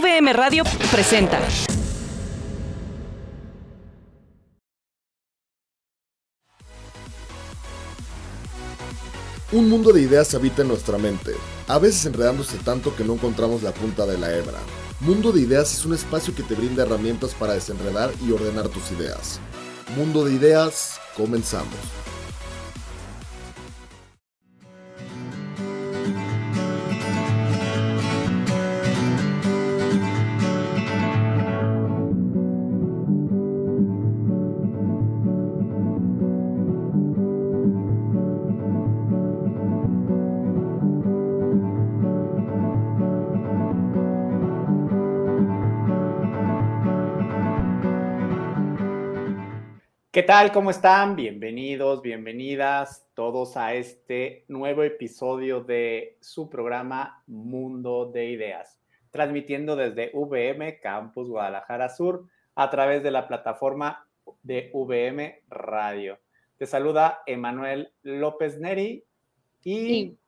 VM Radio presenta. Un mundo de ideas habita en nuestra mente, a veces enredándose tanto que no encontramos la punta de la hebra. Mundo de Ideas es un espacio que te brinda herramientas para desenredar y ordenar tus ideas. Mundo de Ideas, comenzamos. ¿Qué tal? ¿Cómo están? Bienvenidos, bienvenidas todos a este nuevo episodio de su programa Mundo de Ideas, transmitiendo desde VM Campus Guadalajara Sur a través de la plataforma de VM Radio. Te saluda Emanuel López Neri y...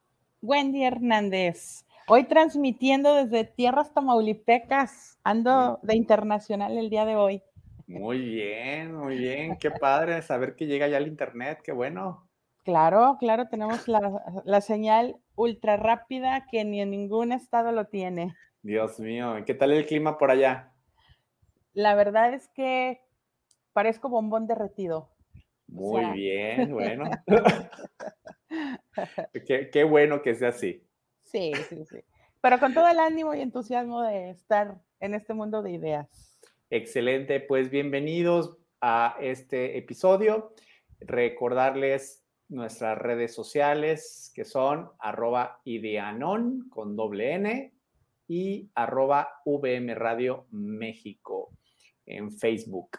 Wendy Hernández. Hoy transmitiendo desde tierras tamaulipecas. Ando de internacional el día de hoy. Muy bien, muy bien. Qué padre saber que llega ya el internet. Qué bueno. Claro, claro, tenemos la, señal ultra rápida que ni en ningún estado lo tiene. Dios mío, ¿qué tal el clima por allá? La verdad es que parezco bombón derretido. Muy bien, bueno. qué, qué bueno que sea así. Sí, sí, sí. Pero con todo el ánimo y entusiasmo de estar en este mundo de ideas. Excelente, pues bienvenidos a este episodio. Recordarles nuestras redes sociales que son arroba ideanon con doble N y arroba VM Radio México en Facebook.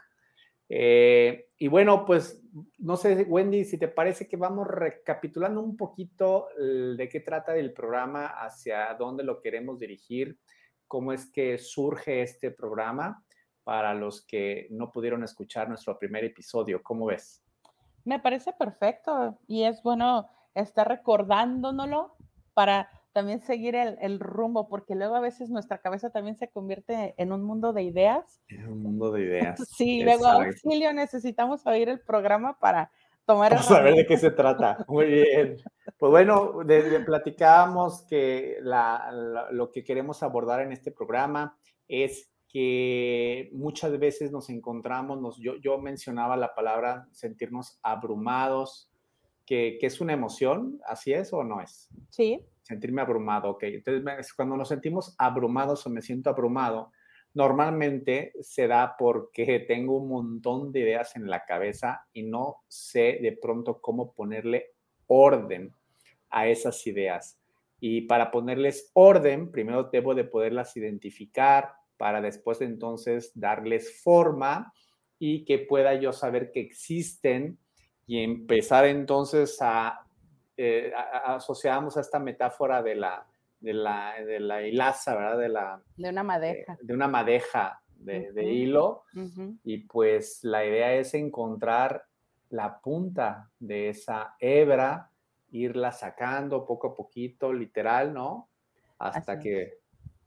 Eh, y bueno, pues no sé, Wendy, si te parece que vamos recapitulando un poquito de qué trata el programa, hacia dónde lo queremos dirigir, cómo es que surge este programa para los que no pudieron escuchar nuestro primer episodio. ¿Cómo ves? Me parece perfecto y es bueno estar recordándonoslo para también seguir el, rumbo, porque luego a veces nuestra cabeza también se convierte en un mundo de ideas. En un mundo de ideas. Sí, luego, auxilio, necesitamos oír el programa para tomar... Vamos a ver de qué se trata. Muy bien. Pues bueno, platicábamos que lo que queremos abordar en este programa es que muchas veces nos encontramos, yo, yo mencionaba la palabra sentirnos abrumados, que, que, es una emoción, ¿así es o no es? Sí. Sentirme abrumado, ok. Entonces, cuando nos sentimos abrumados o me siento abrumado, normalmente se da porque tengo un montón de ideas en la cabeza y no sé de pronto cómo ponerle orden a esas ideas. Y para ponerles orden, primero debo de poderlas identificar, para después entonces darles forma y que pueda yo saber que existen y empezar entonces a, eh, asociamos a esta metáfora de la, de la, de la hilaza, ¿verdad? De, la, de una madeja. de una madeja de, hilo. Y pues la idea es encontrar la punta de esa hebra, irla sacando poco a poquito, literal, ¿no? Hasta que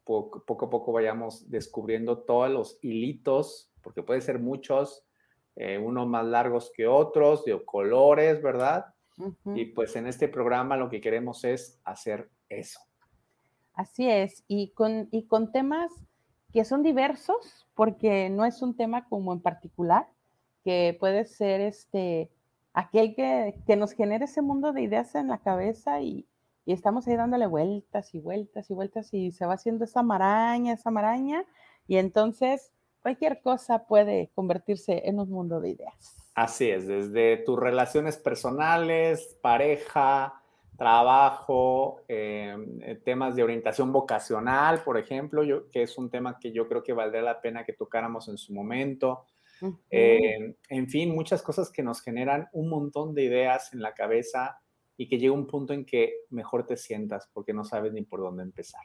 poco, a poco vayamos descubriendo todos los hilitos, porque puede ser muchos, eh, unos más largos que otros, de colores, ¿verdad? Y pues en este programa lo que queremos es hacer eso. Así es, y con, y con temas que son diversos, porque no es un tema como en particular, que puede ser este, aquel que, que nos genere ese mundo de ideas en la cabeza y, y estamos ahí dándole vueltas y vueltas y vueltas y se va haciendo esa maraña, esa maraña, y entonces cualquier cosa puede convertirse en un mundo de ideas. Así es, desde tus relaciones personales, pareja, trabajo, em, eh, temas de orientación vocacional, por ejemplo, yo, que es un tema que yo creo que valdría la pena que tocáramos en su momento. Em, en fin, muchas cosas que nos generan un montón de ideas en la cabeza y que llega un punto en que mejor te sientas porque no sabes ni por dónde empezar.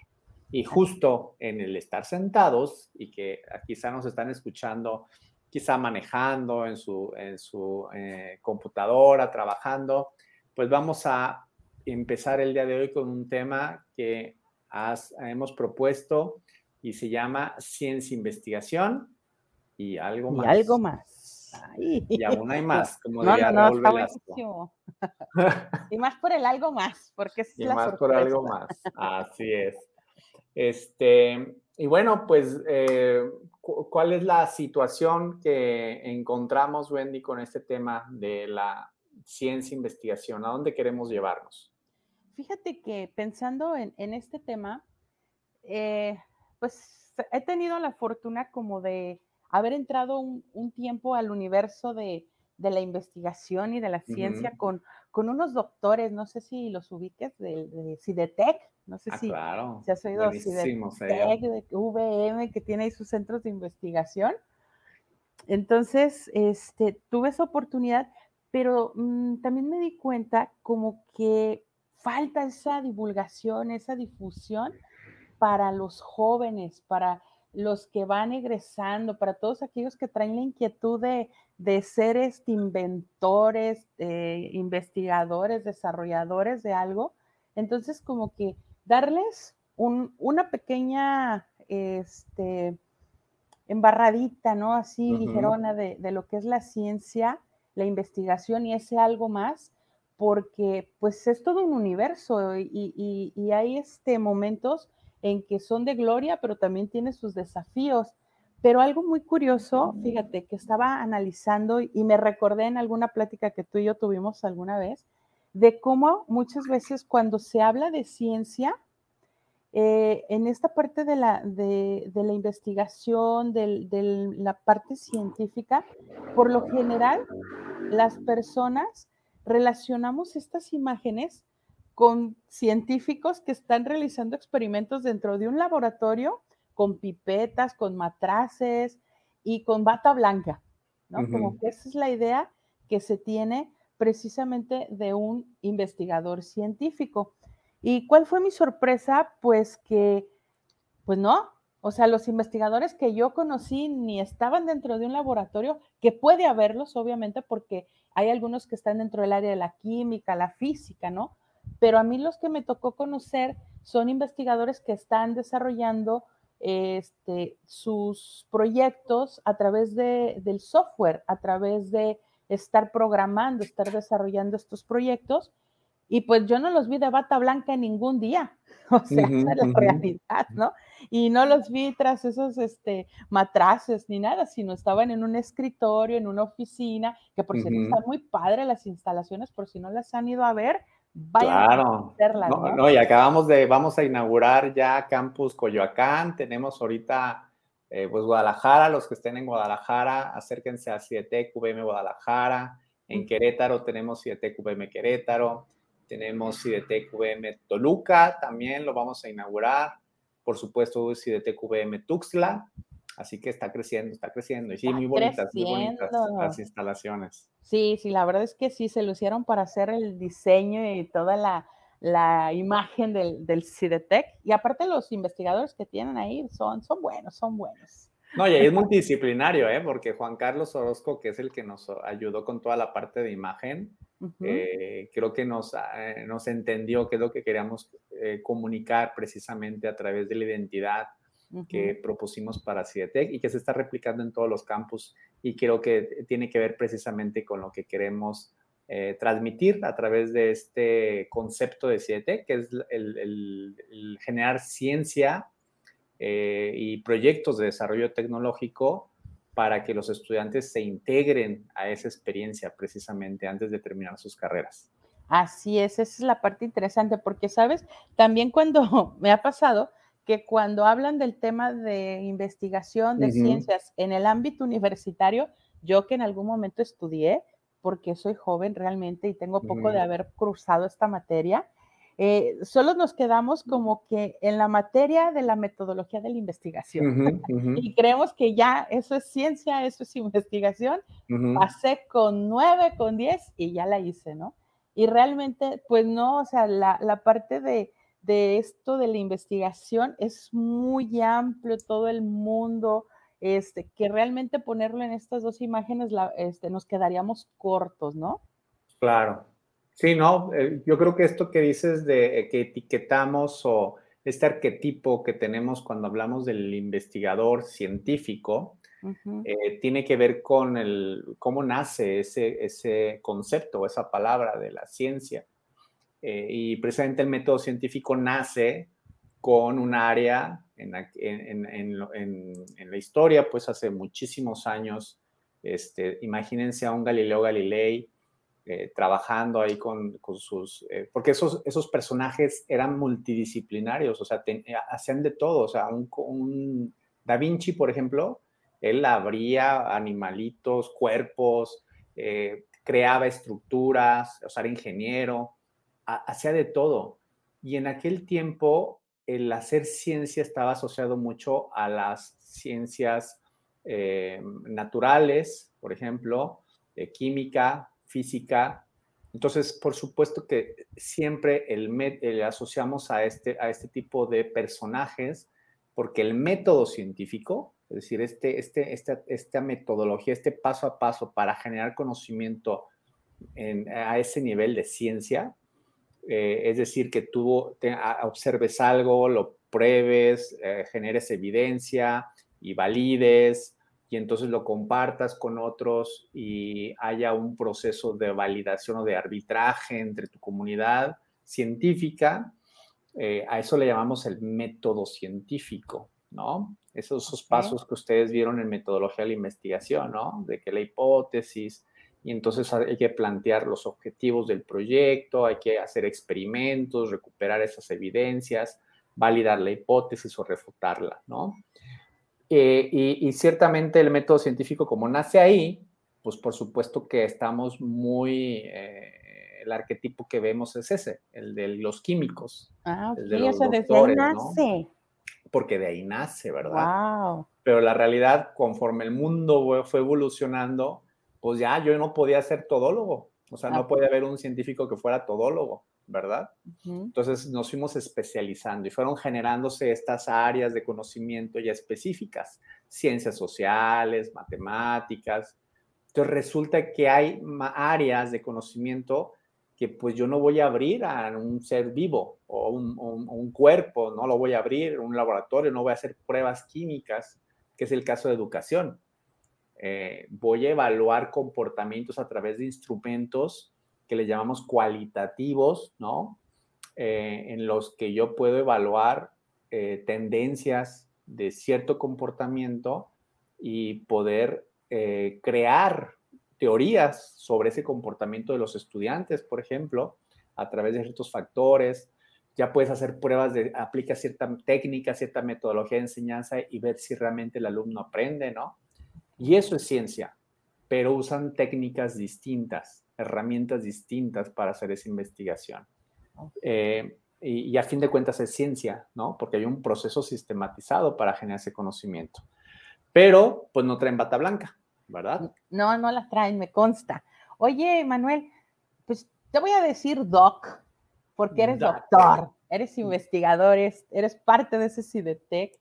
Y justo en el estar sentados y que quizá nos están escuchando, quizá manejando en su, en su eh, computadora, trabajando, pues vamos a empezar el día de hoy con un tema que hemos propuesto y se llama ciencia investigación y algo más. Y algo más. Y aún hay más, como no, diría no, y más por el algo más, porque es y más por algo más, así es. Este, y bueno, pues, eh, ¿cuál es la situación que encontramos, Wendy, con este tema de la ciencia investigación? ¿A dónde queremos llevarnos? Fíjate que pensando en, este tema, eh, pues he tenido la fortuna como de haber entrado un, tiempo al universo de, la investigación y de la ciencia con, con unos doctores, no sé si los ubiques, de, de Cidetec, no sé ah, si, claro. has oído Cidetec, de VM, que tiene ahí sus centros de investigación. Entonces, este, tuve esa oportunidad, pero mm, también me di cuenta como que falta esa divulgación, esa difusión para los jóvenes, para los que van egresando, para todos aquellos que traen la inquietud de, ser este, inventores, eh, investigadores, desarrolladores de algo. Entonces, como que darles una pequeña este, embarradita, ¿no? Así ligerona de, de, lo que es la ciencia, la investigación y ese algo más, porque pues es todo un universo y, hay este, momentos en que son de gloria, pero también tiene sus desafíos. Pero algo muy curioso, fíjate, que estaba analizando y me recordé en alguna plática que tú y yo tuvimos alguna vez, de cómo muchas veces cuando se habla de ciencia, eh, en esta parte de la, de, la investigación, de, de la parte científica, por lo general, las personas relacionamos estas imágenes con científicos que están realizando experimentos dentro de un laboratorio con pipetas, con matraces y con bata blanca, ¿no? Como que esa es la idea que se tiene precisamente de un investigador científico. ¿Y cuál fue mi sorpresa? Pues que, pues no, o sea, los investigadores que yo conocí ni estaban dentro de un laboratorio, que puede haberlos, obviamente, porque hay algunos que están dentro del área de la química, la física, ¿no? Pero a mí los que me tocó conocer son investigadores que están desarrollando este, sus proyectos a través de, del software, a través de estar programando, estar desarrollando estos proyectos y pues yo no los vi de bata blanca ningún día, o sea, esa es la realidad, ¿no? Y no los vi tras esos este, matraces ni nada, sino estaban en un escritorio, en una oficina, que por cierto están muy padres las instalaciones, por si no las han ido a ver, vayan a verlas. No, ¿no? y acabamos de, vamos a inaugurar ya Campus Coyoacán, tenemos ahorita eh, pues Guadalajara, los que estén en Guadalajara, acérquense a Cietec VM Guadalajara, en Querétaro tenemos Cietec VM Querétaro, tenemos VM Toluca, también lo vamos a inaugurar. Por supuesto, VM Tuxtla. Así que está creciendo, está creciendo. Y sí, muy bonitas, muy bonitas las instalaciones. Sí, sí, la verdad es que sí, se lucieron para hacer el diseño y toda la, imagen del, del CIDETEC. Y aparte los investigadores que tienen ahí son, son buenos, son buenos. No, y ahí es multidisciplinario, ¿eh? porque Juan Carlos Orozco, que es el que nos ayudó con toda la parte de imagen, eh, creo que nos, eh, nos entendió qué es lo que queríamos eh, comunicar precisamente a través de la identidad que propusimos para CIDETEC y que se está replicando en todos los campus y creo que tiene que ver precisamente con lo que queremos transmitir a través de este concepto de CIDETEC, que es el, generar ciencia y proyectos de desarrollo tecnológico para que los estudiantes se integren a esa experiencia precisamente antes de terminar sus carreras. Así es, esa es la parte interesante, porque sabes, también cuando me ha pasado que cuando hablan del tema de investigación de ciencias en el ámbito universitario, yo que en algún momento estudié, porque soy joven realmente y tengo poco de haber cruzado esta materia, eh, solo nos quedamos como que en la materia de la metodología de la investigación. y creemos que ya eso es ciencia, eso es investigación. Pasé con nueve, con diez y ya la hice, ¿no? Y realmente, pues no, o sea, la, la parte de, de esto de la investigación es muy amplio, todo el mundo, este, que realmente ponerlo en estas dos imágenes este, nos quedaríamos cortos, ¿no? Claro. Sí, no, eh, yo creo que esto que dices de eh, que etiquetamos o este arquetipo que tenemos cuando hablamos del investigador científico, eh, tiene que ver con el, cómo nace ese, ese concepto, esa palabra de la ciencia. Y precisamente el método científico nace con un área en, la historia, pues hace muchísimos años, este, imagínense a un Galileo Galilei eh, trabajando ahí con, sus, eh, porque esos, esos personajes eran multidisciplinarios, o sea, eh, hacían de todo, o sea, un, Da Vinci, por ejemplo, él abría animalitos, cuerpos, creaba estructuras, o sea, era ingeniero, hacía de todo. Y en aquel tiempo el hacer ciencia estaba asociado mucho a las ciencias eh, naturales, por ejemplo, química, física. Entonces, por supuesto que siempre el, le asociamos a este, a este tipo de personajes porque el método científico, es decir, este, este, esta, esta metodología, este paso a paso para generar conocimiento a ese nivel de ciencia, eh, es decir, que tú observes algo, lo pruebes, eh, generes evidencia y valides y entonces lo compartas con otros y haya un proceso de validación o de arbitraje entre tu comunidad científica. Eh, a eso le llamamos el método científico, ¿no? Esos, esos pasos que ustedes vieron en metodología de la investigación, ¿no? De que la hipótesis, y entonces hay que plantear los objetivos del proyecto, hay que hacer experimentos, recuperar esas evidencias, validar la hipótesis o refutarla, ¿no? Eh, y, ciertamente el método científico, como nace ahí, pues por supuesto que estamos muy, eh, el arquetipo que vemos es ese, el de los químicos. Ah, ok, de eso desde ahí nace. Porque de ahí nace, ¿verdad? Wow. Pero la realidad, conforme el mundo fue evolucionando, pues ya yo no podía ser todólogo. O sea, no podía haber un científico que fuera todólogo, ¿verdad? Entonces nos fuimos especializando y fueron generándose estas áreas de conocimiento ya específicas, ciencias sociales, matemáticas. Entonces resulta que hay áreas de conocimiento que pues yo no voy a abrir a un ser vivo o un, un cuerpo, no lo voy a abrir, un laboratorio, no voy a hacer pruebas químicas, que es el caso de educación eh, voy a evaluar comportamientos a través de instrumentos que le llamamos cualitativos, ¿no? Eh, en los que yo puedo evaluar eh, tendencias de cierto comportamiento y poder crear teorías sobre ese comportamiento de los estudiantes, por ejemplo, a través de ciertos factores. Ya puedes hacer pruebas de, aplica cierta técnica, cierta metodología de enseñanza y ver si realmente el alumno aprende, ¿no? Y eso es ciencia, pero usan técnicas distintas, herramientas distintas para hacer esa investigación. Eh, y, a fin de cuentas es ciencia, ¿no? Porque hay un proceso sistematizado para generar ese conocimiento. Pero, pues no traen bata blanca, ¿verdad? No, no la traen, me consta. Oye, Manuel, pues te voy a decir doc, porque eres doctor, eres investigador, eres, eres parte de ese CIDETEC.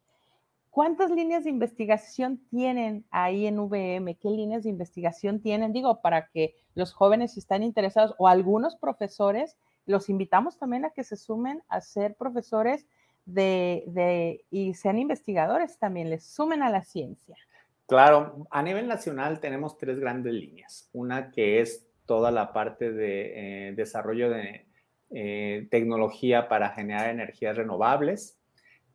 ¿Cuántas líneas de investigación tienen ahí en VM? ¿Qué líneas de investigación tienen? Digo, para que los jóvenes si están interesados o algunos profesores, los invitamos también a que se sumen a ser profesores de, y sean investigadores también, les sumen a la ciencia. Claro, a nivel nacional tenemos tres grandes líneas. Una que es toda la parte de eh, desarrollo de eh, tecnología para generar energías renovables,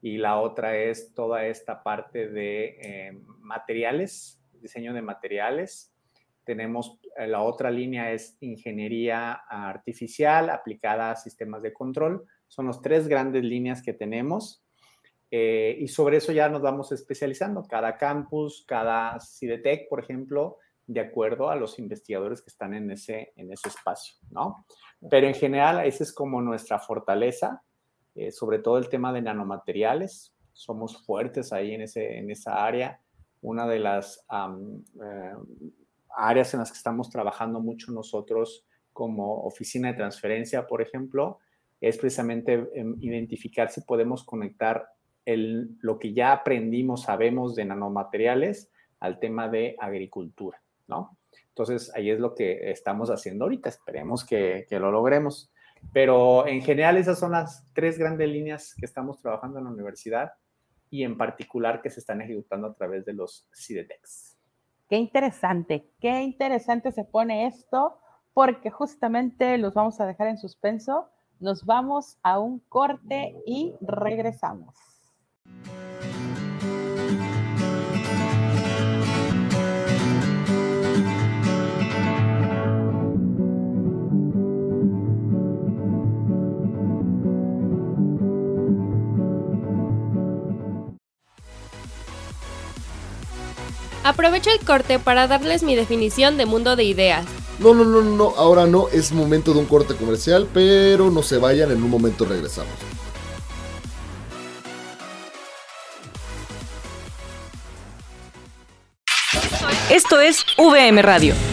y la otra es toda esta parte de eh, materiales, diseño de materiales. Tenemos eh, la otra línea es ingeniería artificial aplicada a sistemas de control. Son las tres grandes líneas que tenemos. Eh, y sobre eso ya nos vamos especializando. Cada campus, cada CIDETEC, por ejemplo, de acuerdo a los investigadores que están en ese, en ese espacio, ¿no? Pero en general, esa es como nuestra fortaleza, eh, sobre todo el tema de nanomateriales. Somos fuertes ahí en, ese, en esa área. Una de las eh, áreas en las que estamos trabajando mucho nosotros como oficina de transferencia, por ejemplo, es precisamente em, identificar si podemos conectar el, lo que ya aprendimos, sabemos de nanomateriales al tema de agricultura, ¿no? Entonces, ahí es lo que estamos haciendo ahorita. Esperemos que, que, lo logremos. Pero en general, esas son las tres grandes líneas que estamos trabajando en la universidad y en particular que se están ejecutando a través de los CIDETEX. Qué interesante, qué interesante se pone esto, porque justamente los vamos a dejar en suspenso. Nos vamos a un corte y regresamos. Aprovecho el corte para darles mi definición de mundo de ideas. No, no, no, no, ahora no, es momento de un corte comercial, pero no se vayan, en un momento regresamos. Esto es VM Radio.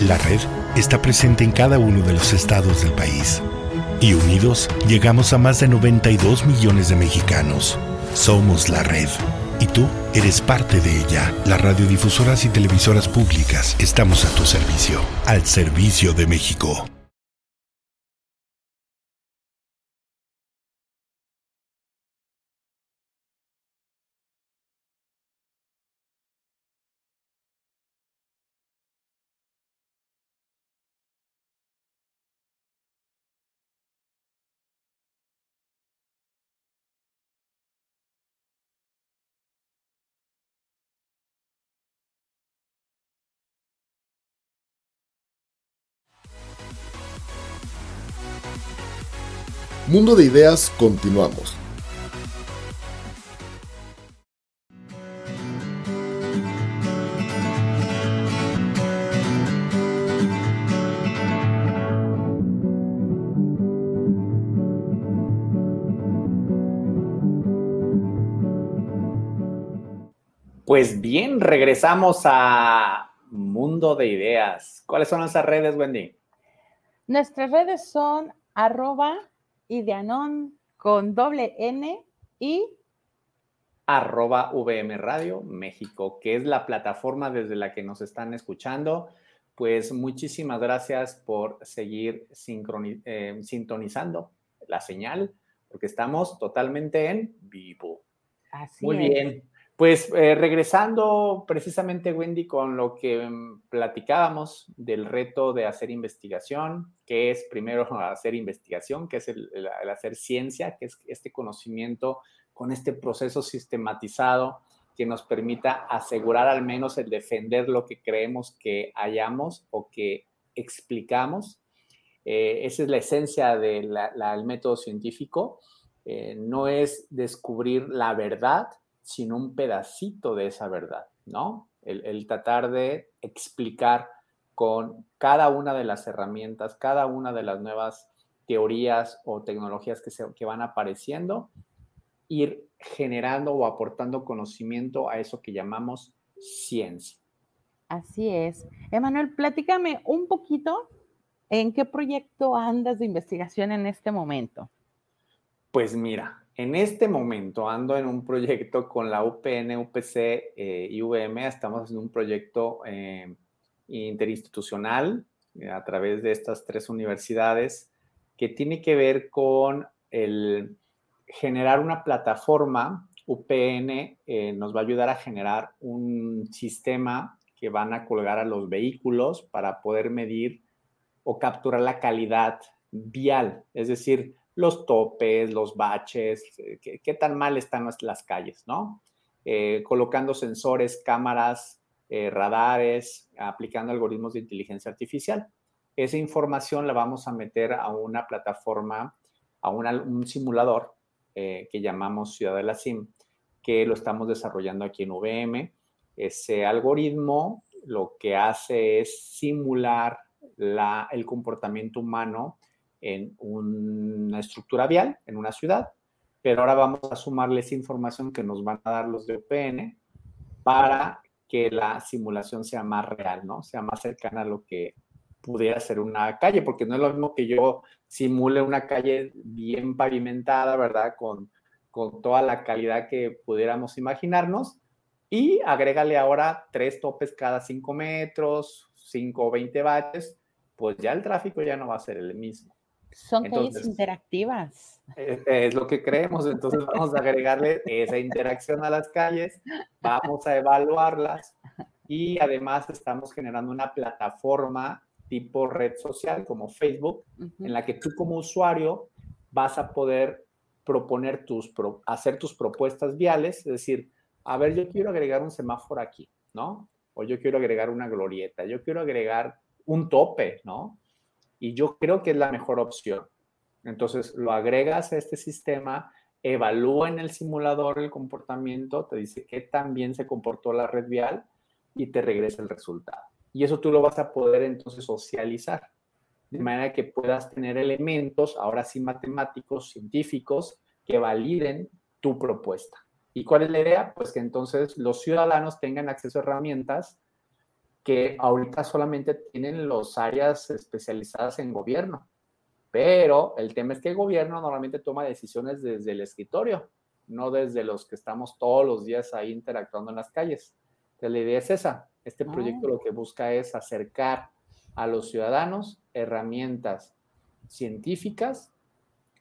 La red está presente en cada uno de los estados del país. Y unidos llegamos a más de 92 millones de mexicanos. Somos la red. Y tú eres parte de ella. Las radiodifusoras y televisoras públicas estamos a tu servicio. Al servicio de México. Mundo de Ideas, continuamos. Pues bien, regresamos a Mundo de Ideas. ¿Cuáles son nuestras redes, Wendy? Nuestras redes son arroba Ideanon con doble N y arroba VM Radio México, que es la plataforma desde la que nos están escuchando. Pues muchísimas gracias por seguir eh, sintonizando la señal, porque estamos totalmente en vivo. Así Muy bien. Pues eh, regresando precisamente, Wendy, con lo que mm, platicábamos del reto de hacer investigación, que es primero hacer investigación, que es el, hacer ciencia, que es este conocimiento con este proceso sistematizado que nos permita asegurar al menos el defender lo que creemos que hallamos o que explicamos. Eh, esa es la esencia del método científico. Eh, no es descubrir la verdad, sino un pedacito de esa verdad, ¿no? El, tratar de explicar con cada una de las herramientas, cada una de las nuevas teorías o tecnologías que, se, que van apareciendo, ir generando o aportando conocimiento a eso que llamamos ciencia. Así es. Emanuel, platícame un poquito en qué proyecto andas de investigación en este momento. Pues mira, en este momento ando en un proyecto con la UPN, UPC eh, y UVM. Estamos haciendo un proyecto eh, interinstitucional eh, a través de estas tres universidades que tiene que ver con el generar una plataforma UPN nos va a ayudar a generar un sistema que van a colgar a los vehículos para poder medir o capturar la calidad vial, es decir, los topes, los baches, eh, qué, tan mal están las calles, ¿no? Eh, colocando sensores, cámaras, radares, aplicando algoritmos de inteligencia artificial. Esa información la vamos a meter a una plataforma, a un simulador que llamamos Ciudad de la SIM, que lo estamos desarrollando aquí en VM. Ese algoritmo lo que hace es simular el comportamiento humano en una estructura vial, en una ciudad, pero ahora vamos a sumarle esa información que nos van a dar los de UPN para que la simulación sea más real, ¿no? Sea más cercana a lo que pudiera ser una calle, porque no es lo mismo que yo simule una calle bien pavimentada, ¿verdad? Con con toda la calidad que pudiéramos imaginarnos. Y agrégale ahora tres topes cada cinco metros, cinco o 20 baches, pues ya el tráfico ya no va a ser el mismo. Son calles interactivas. Es, es, lo que creemos, entonces vamos a agregarle esa interacción a las calles, vamos a evaluarlas y además estamos generando una plataforma tipo red social como Facebook, en la que tú como usuario vas a poder proponer tus, hacer tus propuestas viales, es decir, a ver, yo quiero agregar un semáforo aquí, ¿no? O yo quiero agregar una glorieta, yo quiero agregar un tope, ¿no? Y yo creo que es la mejor opción. Entonces, lo agregas a este sistema, evalúa en el simulador el comportamiento, te dice qué tan bien se comportó la red vial y te regresa el resultado. Y eso tú lo vas a poder entonces socializar de manera que puedas tener elementos, ahora sí matemáticos, científicos, que validen tu propuesta. ¿Y cuál es la idea? Pues que entonces los ciudadanos tengan acceso a herramientas que ahorita solamente tienen los áreas especializadas en gobierno. Pero el tema es que el gobierno normalmente toma decisiones desde el escritorio, no desde los que estamos todos los días ahí interactuando en las calles. Entonces, la idea es esa. Este ah. proyecto lo que busca es acercar a los ciudadanos herramientas científicas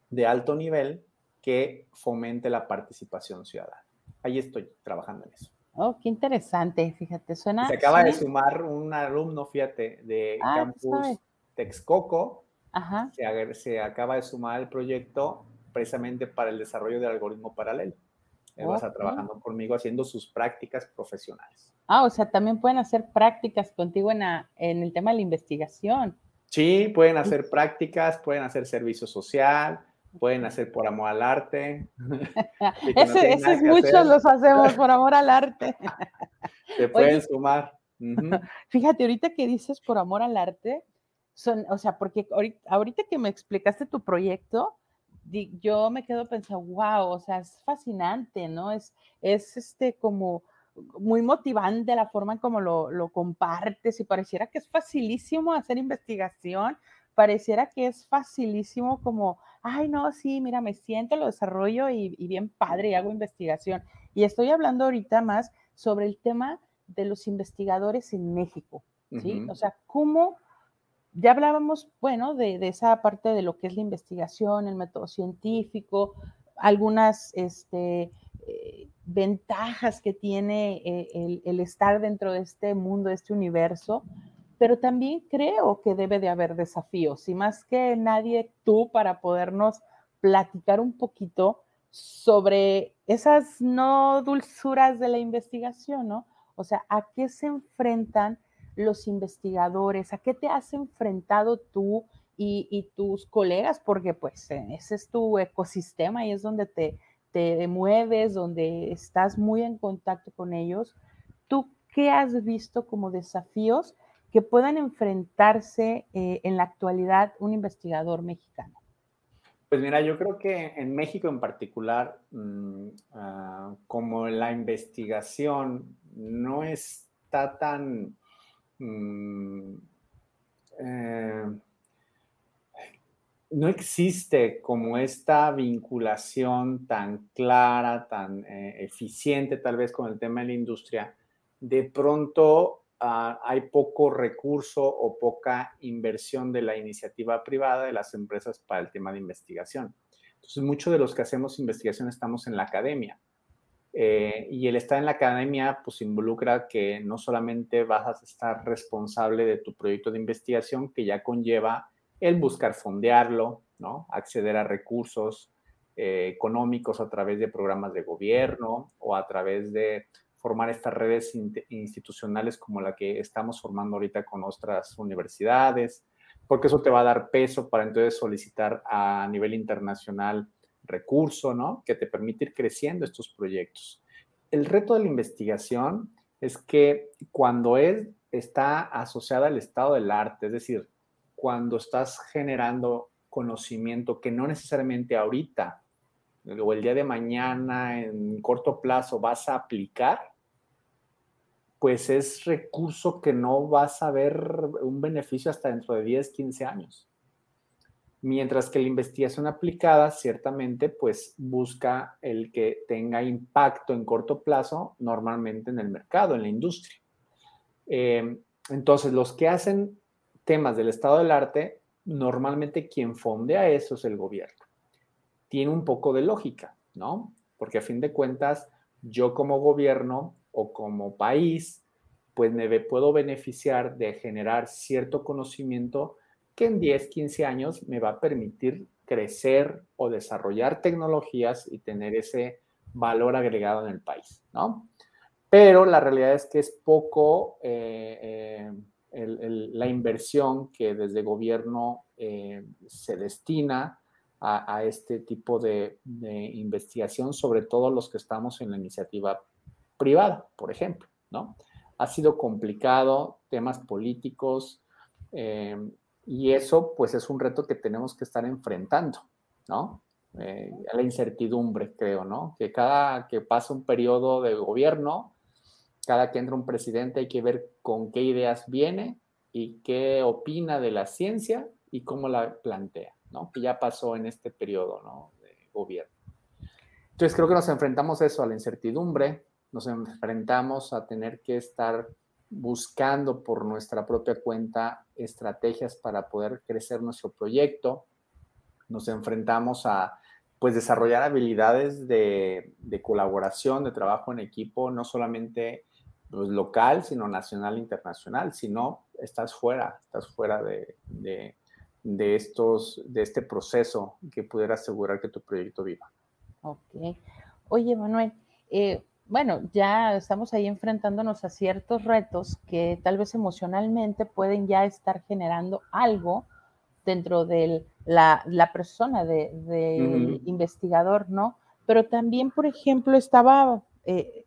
de alto nivel que fomente la participación ciudadana. Ahí estoy trabajando en eso. Oh, qué interesante, fíjate, suena. Se acaba de sumar un alumno, fíjate, de ah, Campus Texcoco. Ajá. Se, se, acaba de sumar el proyecto precisamente para el desarrollo del algoritmo paralelo. Él va a estar trabajando conmigo haciendo sus prácticas profesionales. Ah, o sea, también pueden hacer prácticas contigo en, en el tema de la investigación. Sí, pueden hacer prácticas, pueden hacer servicio social, pueden hacer por amor al arte. ese, es muchos los hacemos por amor al arte. Se pueden sumar. Fíjate, ahorita que dices por amor al arte, son, o sea, porque ahorita, ahorita que me explicaste tu proyecto, yo me quedo pensando, wow, o sea, es fascinante, ¿no? Es, es este como muy motivante la forma en como lo, lo compartes y pareciera que es facilísimo hacer investigación, pareciera que es facilísimo como, ay, no, sí, mira, me siento, lo desarrollo y, bien padre y hago investigación. Y estoy hablando ahorita más sobre el tema de los investigadores en México, ¿sí? O sea, cómo, ya hablábamos, bueno, de, de, esa parte de lo que es la investigación, el método científico, algunas, este, eh, ventajas que tiene eh, el, estar dentro de este mundo, de este universo, pero también creo que debe de haber desafíos y más que nadie tú para podernos platicar un poquito sobre esas no dulzuras de la investigación, ¿no? O sea, ¿a qué se enfrentan los investigadores? ¿A qué te has enfrentado tú y, y tus colegas? Porque pues ese es tu ecosistema y es donde te, te mueves, donde estás muy en contacto con ellos, ¿tú qué has visto como desafíos que puedan enfrentarse eh, en la actualidad un investigador mexicano? Pues mira, yo creo que en México en particular, mm, ah, como la investigación no está tan... Mm, eh, no existe como esta vinculación tan clara, tan eh, eficiente tal vez con el tema de la industria, de pronto ah, hay poco recurso o poca inversión de la iniciativa privada de las empresas para el tema de investigación. Entonces, muchos de los que hacemos investigación estamos en la academia. Eh, y el estar en la academia, pues involucra que no solamente vas a estar responsable de tu proyecto de investigación, que ya conlleva el buscar fondearlo, ¿no? Acceder a recursos eh, económicos a través de programas de gobierno o a través de formar estas redes institucionales como la que estamos formando ahorita con nuestras universidades, porque eso te va a dar peso para entonces solicitar a nivel internacional recurso, ¿no? Que te permite ir creciendo estos proyectos. El reto de la investigación es que cuando es, está asociada al estado del arte, es decir, cuando estás generando conocimiento que no necesariamente ahorita o el día de mañana en corto plazo vas a aplicar, pues es recurso que no vas a ver un beneficio hasta dentro de 10, 15 años. Mientras que la investigación aplicada ciertamente pues busca el que tenga impacto en corto plazo normalmente en el mercado, en la industria. Eh, entonces, los que hacen temas del estado del arte, normalmente quien fondea eso es el gobierno. Tiene un poco de lógica, ¿no? Porque a fin de cuentas, yo como gobierno o como país, pues me puedo beneficiar de generar cierto conocimiento que en 10, 15 años me va a permitir crecer o desarrollar tecnologías y tener ese valor agregado en el país, ¿no? Pero la realidad es que es poco eh, eh, la inversión que desde gobierno eh, se destina a, este tipo de, investigación, sobre todo los que estamos en la iniciativa privada, por ejemplo, ¿no? Ha sido complicado, temas políticos, y eso, pues, es un reto que tenemos que estar enfrentando, ¿no? Eh, la incertidumbre, creo, ¿no? Que cada que pasa un periodo de gobierno, cada que entra un presidente hay que ver con qué ideas viene y qué opina de la ciencia y cómo la plantea, ¿no? Que ya pasó en este periodo, ¿no? De gobierno. Entonces creo que nos enfrentamos a eso, a la incertidumbre, nos enfrentamos a tener que estar buscando por nuestra propia cuenta estrategias para poder crecer nuestro proyecto. Nos enfrentamos a pues desarrollar habilidades de, colaboración, de trabajo en equipo, no solamente pues, local, sino nacional e internacional. Si no, estás fuera, estás fuera de, de, estos, de este proceso que pudiera asegurar que tu proyecto viva. Ok. Oye, Manuel, eh, bueno, ya estamos ahí enfrentándonos a ciertos retos que tal vez emocionalmente pueden ya estar generando algo dentro de la, persona del investigador, ¿no? Pero también, por ejemplo, estaba eh,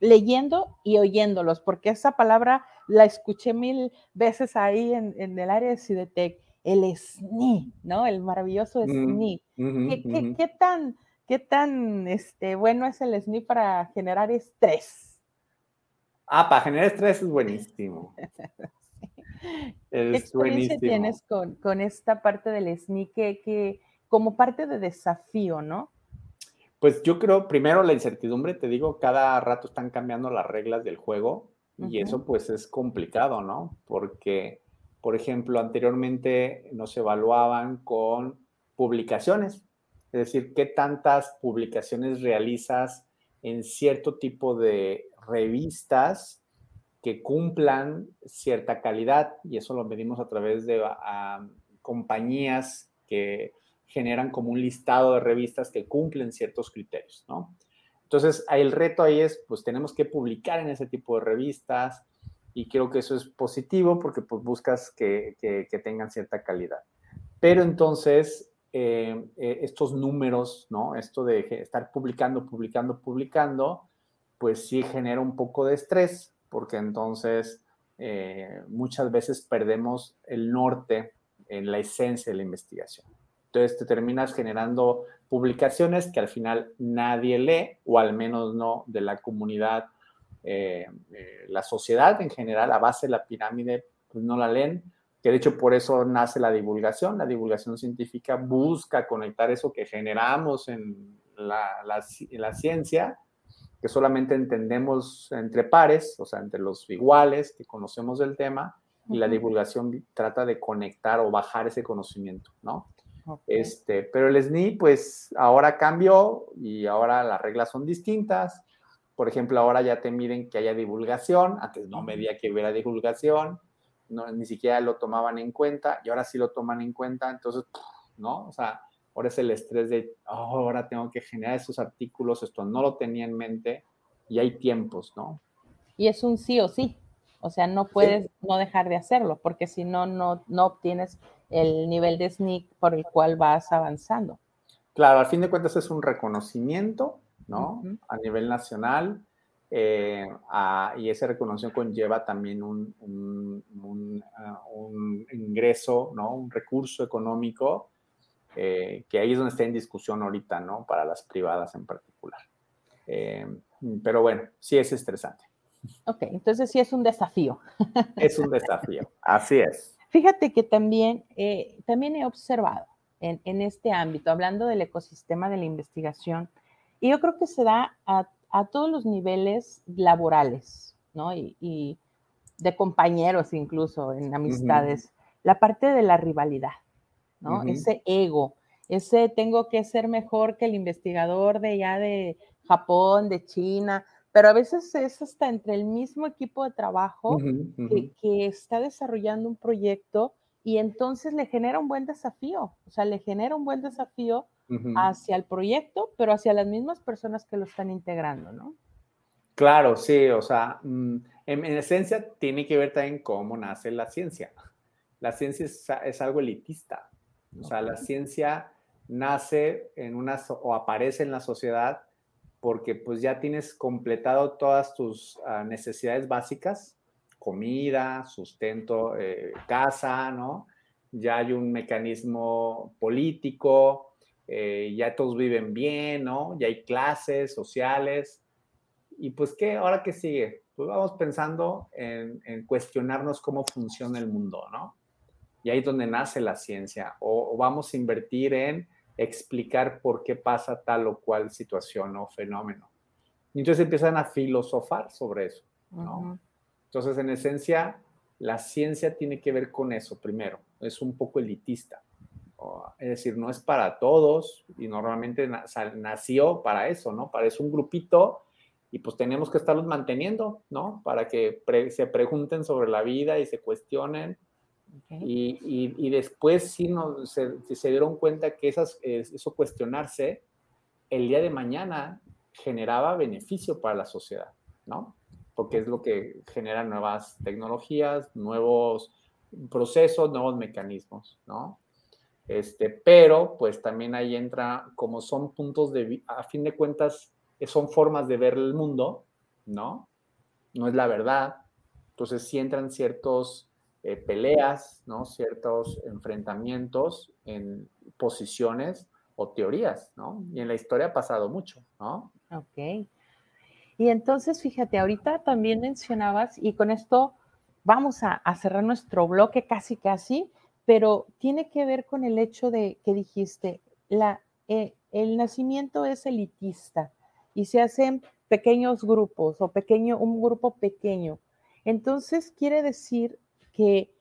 leyendo y oyéndolos, porque esa palabra la escuché mil veces ahí en, el área de Cidetec, el SNI, ¿no? El maravilloso SNI. qué tan ¿Qué tan este, bueno es el SNI para generar estrés? Ah, para generar estrés es buenísimo. ¿Qué experiencia tienes con, esta parte del SNI que, como parte de desafío, no? Pues yo creo, primero la incertidumbre, te digo, cada rato están cambiando las reglas del juego y eso pues es complicado, ¿no? Porque, por ejemplo, anteriormente nos evaluaban con publicaciones, es decir, qué tantas publicaciones realizas en cierto tipo de revistas que cumplan cierta calidad y eso lo medimos a través de compañías que generan como un listado de revistas que cumplen ciertos criterios, ¿no? Entonces, el reto ahí es, pues tenemos que publicar en ese tipo de revistas y creo que eso es positivo porque pues buscas que, que tengan cierta calidad. Pero entonces, eh, eh, estos números, ¿no? Esto de estar publicando, publicando, publicando, pues sí genera un poco de estrés, porque entonces eh, muchas veces perdemos el norte en la esencia de la investigación. Entonces te terminas generando publicaciones que al final nadie lee, o al menos no de la comunidad, la sociedad en general, a base de la pirámide, pues no la leen, que de hecho por eso nace la divulgación. La divulgación científica busca conectar eso que generamos en la, ciencia, que solamente entendemos entre pares, o sea, entre los iguales que conocemos del tema, y la divulgación trata de conectar o bajar ese conocimiento, ¿no? Este, pero el SNI, pues ahora cambió y ahora las reglas son distintas. Por ejemplo, ahora ya te miden que haya divulgación, antes no medía que hubiera divulgación, no, ni siquiera lo tomaban en cuenta y ahora sí lo toman en cuenta, entonces, ¿no? O sea, ahora es el estrés de, oh, ahora tengo que generar esos artículos, esto no lo tenía en mente y hay tiempos, ¿no? Y es un sí o sí, o sea, no puedes no dejar de hacerlo, porque si no, no, no obtienes el nivel de SNIC por el cual vas avanzando. Claro, al fin de cuentas es un reconocimiento, ¿no? A nivel nacional. Eh, y ese reconocimiento conlleva también un, ah, un, ingreso, ¿no? Un recurso económico eh, que ahí es donde está en discusión ahorita, ¿no? Para las privadas en particular. Eh, pero bueno, sí es estresante. Ok, entonces sí es un desafío. Es un desafío, así es. Fíjate que también, también he observado en, este ámbito, hablando del ecosistema de la investigación, y yo creo que se da a, todos los niveles laborales, ¿no? Y, de compañeros incluso, en amistades, la parte de la rivalidad, ¿no? Ese ego, ese tengo que ser mejor que el investigador de ya de Japón, de China, pero a veces es hasta entre el mismo equipo de trabajo que, que, está desarrollando un proyecto y entonces le genera un buen desafío, o sea, le genera un buen desafío hacia el proyecto, pero hacia las mismas personas que lo están integrando, ¿no? Claro, sí, o sea, mm, en, esencia tiene que ver también cómo nace la ciencia. La ciencia es, algo elitista, o sea, la ciencia nace en una o aparece en la sociedad porque pues ya tienes completado todas tus ah, necesidades básicas, comida, sustento, eh, casa, ¿no? Ya hay un mecanismo político, eh, ya todos viven bien, ¿no? Ya hay clases sociales. Y pues, ¿qué? ¿Ahora qué sigue? Pues vamos pensando en, cuestionarnos cómo funciona el mundo, ¿no? Y ahí es donde nace la ciencia. O, vamos a invertir en explicar por qué pasa tal o cual situación o fenómeno. Y entonces empiezan a filosofar sobre eso, ¿no? Entonces, en esencia, la ciencia tiene que ver con eso primero, es un poco elitista. Es decir, no es para todos y normalmente nació para eso, ¿no? Para eso un grupito y pues tenemos que estarlos manteniendo, ¿no? Para que se pregunten sobre la vida y se cuestionen. Y, después sí no, se, se, dieron cuenta que esas, eso cuestionarse el día de mañana generaba beneficio para la sociedad, ¿no? porque es lo que genera nuevas tecnologías, nuevos procesos, nuevos mecanismos, ¿no? Este, pero pues también ahí entra, como son puntos de, a fin de cuentas, son formas de ver el mundo, ¿no? No es la verdad. Entonces sí entran ciertos eh, peleas, ¿no? Ciertos enfrentamientos en posiciones o teorías, ¿no? Y en la historia ha pasado mucho, ¿no? Ok. Y entonces, fíjate, ahorita también mencionabas, y con esto vamos a, cerrar nuestro bloque casi, casi, pero tiene que ver con el hecho de que dijiste, eh, el nacimiento es elitista y se hacen pequeños grupos o pequeño, un grupo pequeño. Entonces, quiere decir que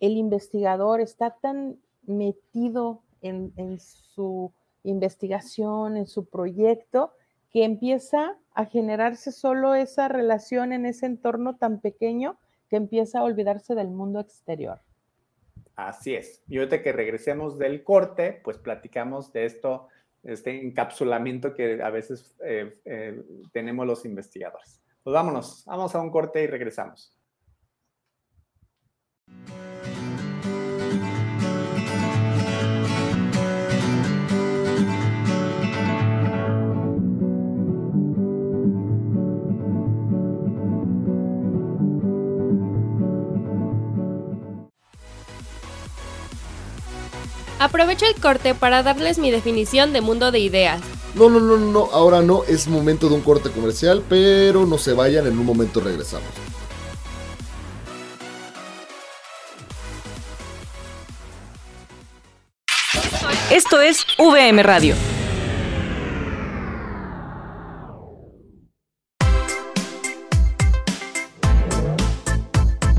el investigador está tan metido en, en su investigación, en su proyecto, que empieza a generarse solo esa relación en ese entorno tan pequeño que empieza a olvidarse del mundo exterior. Así es. Y ahorita que regresemos del corte, pues platicamos de esto, este encapsulamiento que a veces eh, eh, tenemos los investigadores. Pues vámonos, vamos a un corte y regresamos. Aprovecho el corte para darles mi definición de mundo de ideas. No, no, no, no, ahora no, es momento de un corte comercial, pero no se vayan, en un momento regresamos. Esto es VM Radio.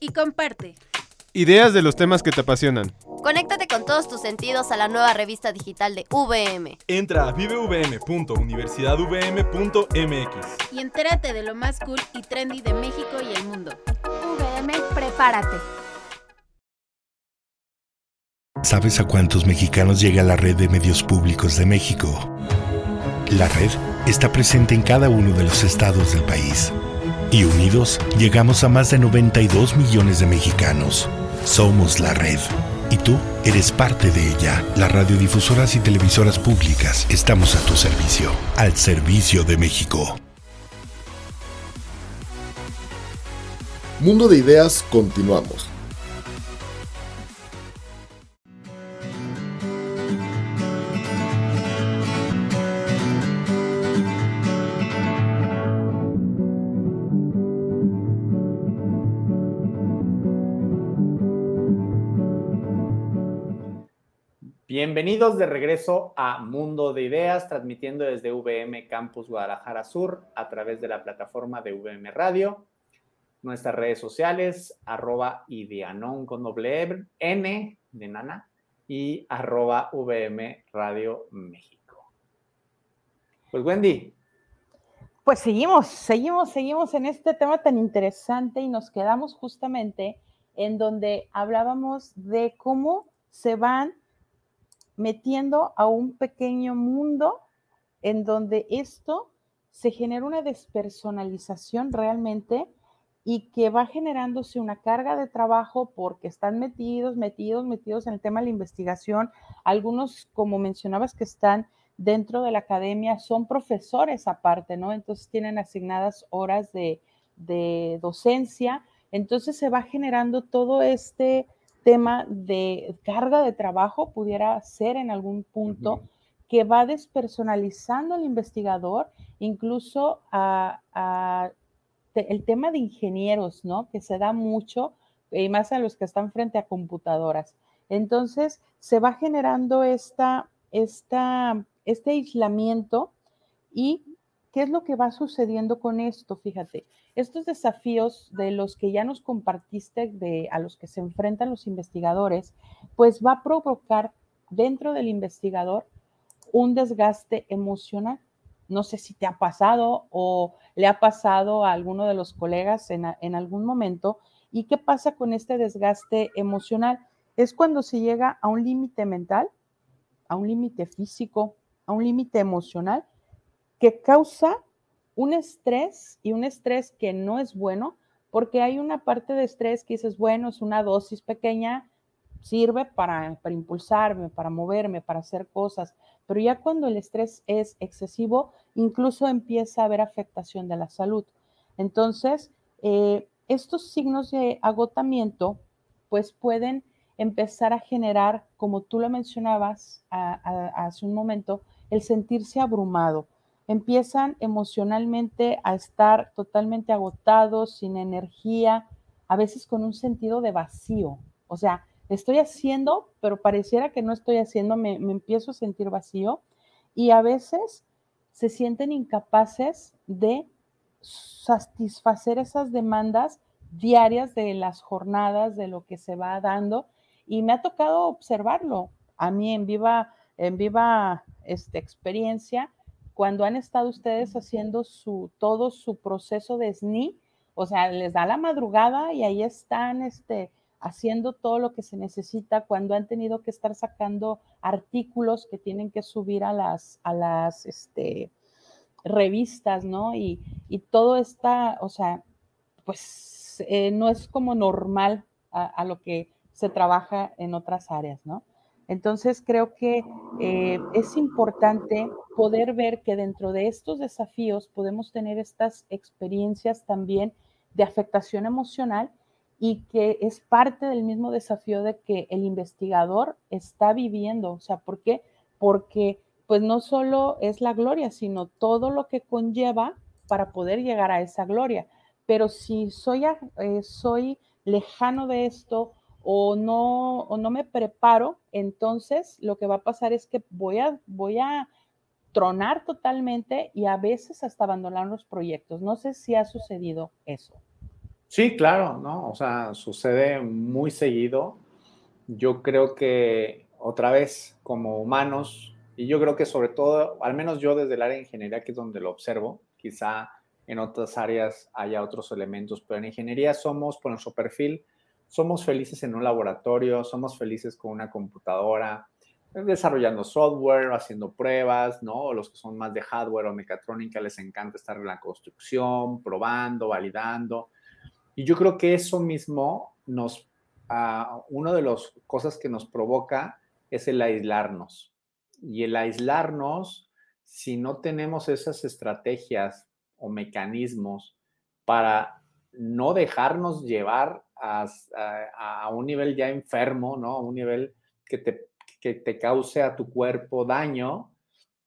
Y comparte. Ideas de los temas que te apasionan. Conéctate con todos tus sentidos a la nueva revista digital de VM. Entra a vivevm.universidadvm.mx. Y entérate de lo más cool y trendy de México y el mundo. VM, prepárate. ¿Sabes a cuántos mexicanos llega la red de medios públicos de México? La red está presente en cada uno de los estados del país. Y unidos llegamos a más de 92 millones de mexicanos. Somos la red. Y tú eres parte de ella. Las radiodifusoras y televisoras públicas estamos a tu servicio. Al servicio de México. Mundo de Ideas, continuamos. Bienvenidos de regreso a Mundo de Ideas, transmitiendo desde VM Campus Guadalajara Sur a través de la plataforma de VM Radio, nuestras redes sociales, arroba ideanon con doble N de nana y arroba VM Radio México. Pues Wendy, Pues seguimos, seguimos, seguimos en este tema tan interesante y nos quedamos justamente en donde hablábamos de cómo se van metiendo a un pequeño mundo en donde esto se genera una despersonalización realmente y que va generándose una carga de trabajo porque están metidos, metidos, metidos en el tema de la investigación. Algunos, como mencionabas, que están dentro de la academia son profesores aparte, ¿no? Entonces tienen asignadas horas de, de docencia. Entonces se va generando todo este tema de carga de trabajo, pudiera ser en algún punto, que va despersonalizando al investigador, incluso a, a te- el tema de ingenieros, ¿no? Que se da mucho, y más a los que están frente a computadoras. Entonces, se va generando esta, esta, este aislamiento y ¿qué es lo que va sucediendo con esto? Fíjate, estos desafíos de los que ya nos compartiste, de, a los que se enfrentan los investigadores, pues va a provocar dentro del investigador un desgaste emocional. No sé si te ha pasado o le ha pasado a alguno de los colegas en, en algún momento. ¿Y qué pasa con este desgaste emocional? Es cuando se llega a un límite mental, a un límite físico, a un límite emocional que causa un estrés y un estrés que no es bueno, porque hay una parte de estrés que dices, bueno, es una dosis pequeña, sirve para, para impulsarme, para moverme, para hacer cosas, pero ya cuando el estrés es excesivo, incluso empieza a haber afectación de la salud. Entonces, eh, estos signos de agotamiento, pues pueden empezar a generar, como tú lo mencionabas hace un momento, el sentirse abrumado empiezan emocionalmente a estar totalmente agotados, sin energía, a veces con un sentido de vacío. O sea, estoy haciendo, pero pareciera que no estoy haciendo, me, me empiezo a sentir vacío y a veces se sienten incapaces de satisfacer esas demandas diarias de las jornadas, de lo que se va dando. Y me ha tocado observarlo a mí en viva, en viva este, experiencia cuando han estado ustedes haciendo su, todo su proceso de SNI, o sea, les da la madrugada y ahí están este, haciendo todo lo que se necesita, cuando han tenido que estar sacando artículos que tienen que subir a las, a las este, revistas, ¿no? Y, y todo está, o sea, pues eh, no es como normal a, a, lo que se trabaja en otras áreas, ¿no? Entonces creo que eh, es importante poder ver que dentro de estos desafíos podemos tener estas experiencias también de afectación emocional y que es parte del mismo desafío de que el investigador está viviendo. O sea, ¿por qué? Porque pues no solo es la gloria, sino todo lo que conlleva para poder llegar a esa gloria. Pero si soy, eh, soy lejano de esto o no, o no me preparo, entonces lo que va a pasar es que voy a, voy a tronar totalmente y a veces hasta abandonar los proyectos. No sé si ha sucedido eso. Sí, claro, ¿no? O sea, sucede muy seguido. Yo creo que otra vez, como humanos, y yo creo que sobre todo, al menos yo desde el área de ingeniería, que es donde lo observo, quizá en otras áreas haya otros elementos, pero en ingeniería somos, por nuestro perfil, somos felices en un laboratorio, somos felices con una computadora, desarrollando software, haciendo pruebas, ¿no? Los que son más de hardware o mecatrónica les encanta estar en la construcción, probando, validando. Y yo creo que eso mismo nos, uh, una de las cosas que nos provoca es el aislarnos. Y el aislarnos, si no tenemos esas estrategias o mecanismos para no dejarnos llevar a, a, un nivel ya enfermo, ¿no? A un nivel que te, que te cause a tu cuerpo daño,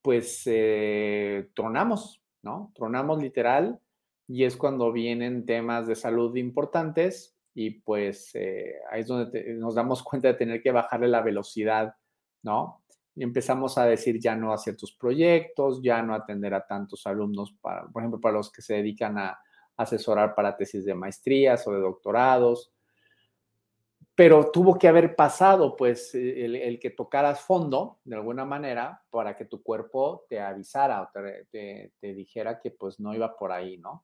pues eh, tronamos, ¿no? Tronamos literal y es cuando vienen temas de salud importantes y pues eh, ahí es donde nos damos cuenta de tener que bajarle la velocidad, ¿no? Y empezamos a decir ya no a ciertos proyectos, ya no atender a tantos alumnos, para, por ejemplo, para los que se dedican a asesorar para tesis de maestrías o de doctorados. Pero tuvo que haber pasado, pues, el, el que tocaras fondo, de alguna manera, para que tu cuerpo te avisara o te dijera que, pues, no iba por ahí, ¿no?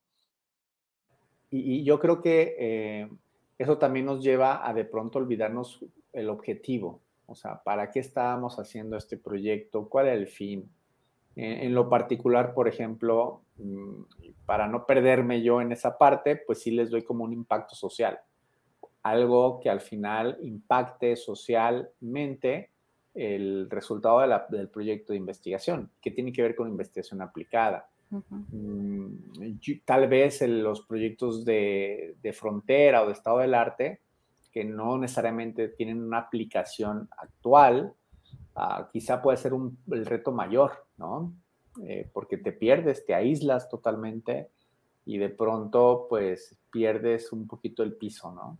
Y, yo creo que eh, eso también nos lleva a de pronto olvidarnos el objetivo, o sea, ¿para qué estábamos haciendo este proyecto? ¿Cuál era el fin? En lo particular, por ejemplo, mm, para no perderme yo en esa parte, pues sí les doy como un impacto social, algo que al final impacte socialmente el resultado del proyecto de investigación, que tiene que ver con investigación aplicada. Mm, tal vez en los proyectos de, frontera o de estado del arte, que no necesariamente tienen una aplicación actual, ah, quizá puede ser un, el reto mayor, ¿no? Eh, porque te pierdes, te aíslas totalmente y de pronto pues pierdes un poquito el piso, ¿no?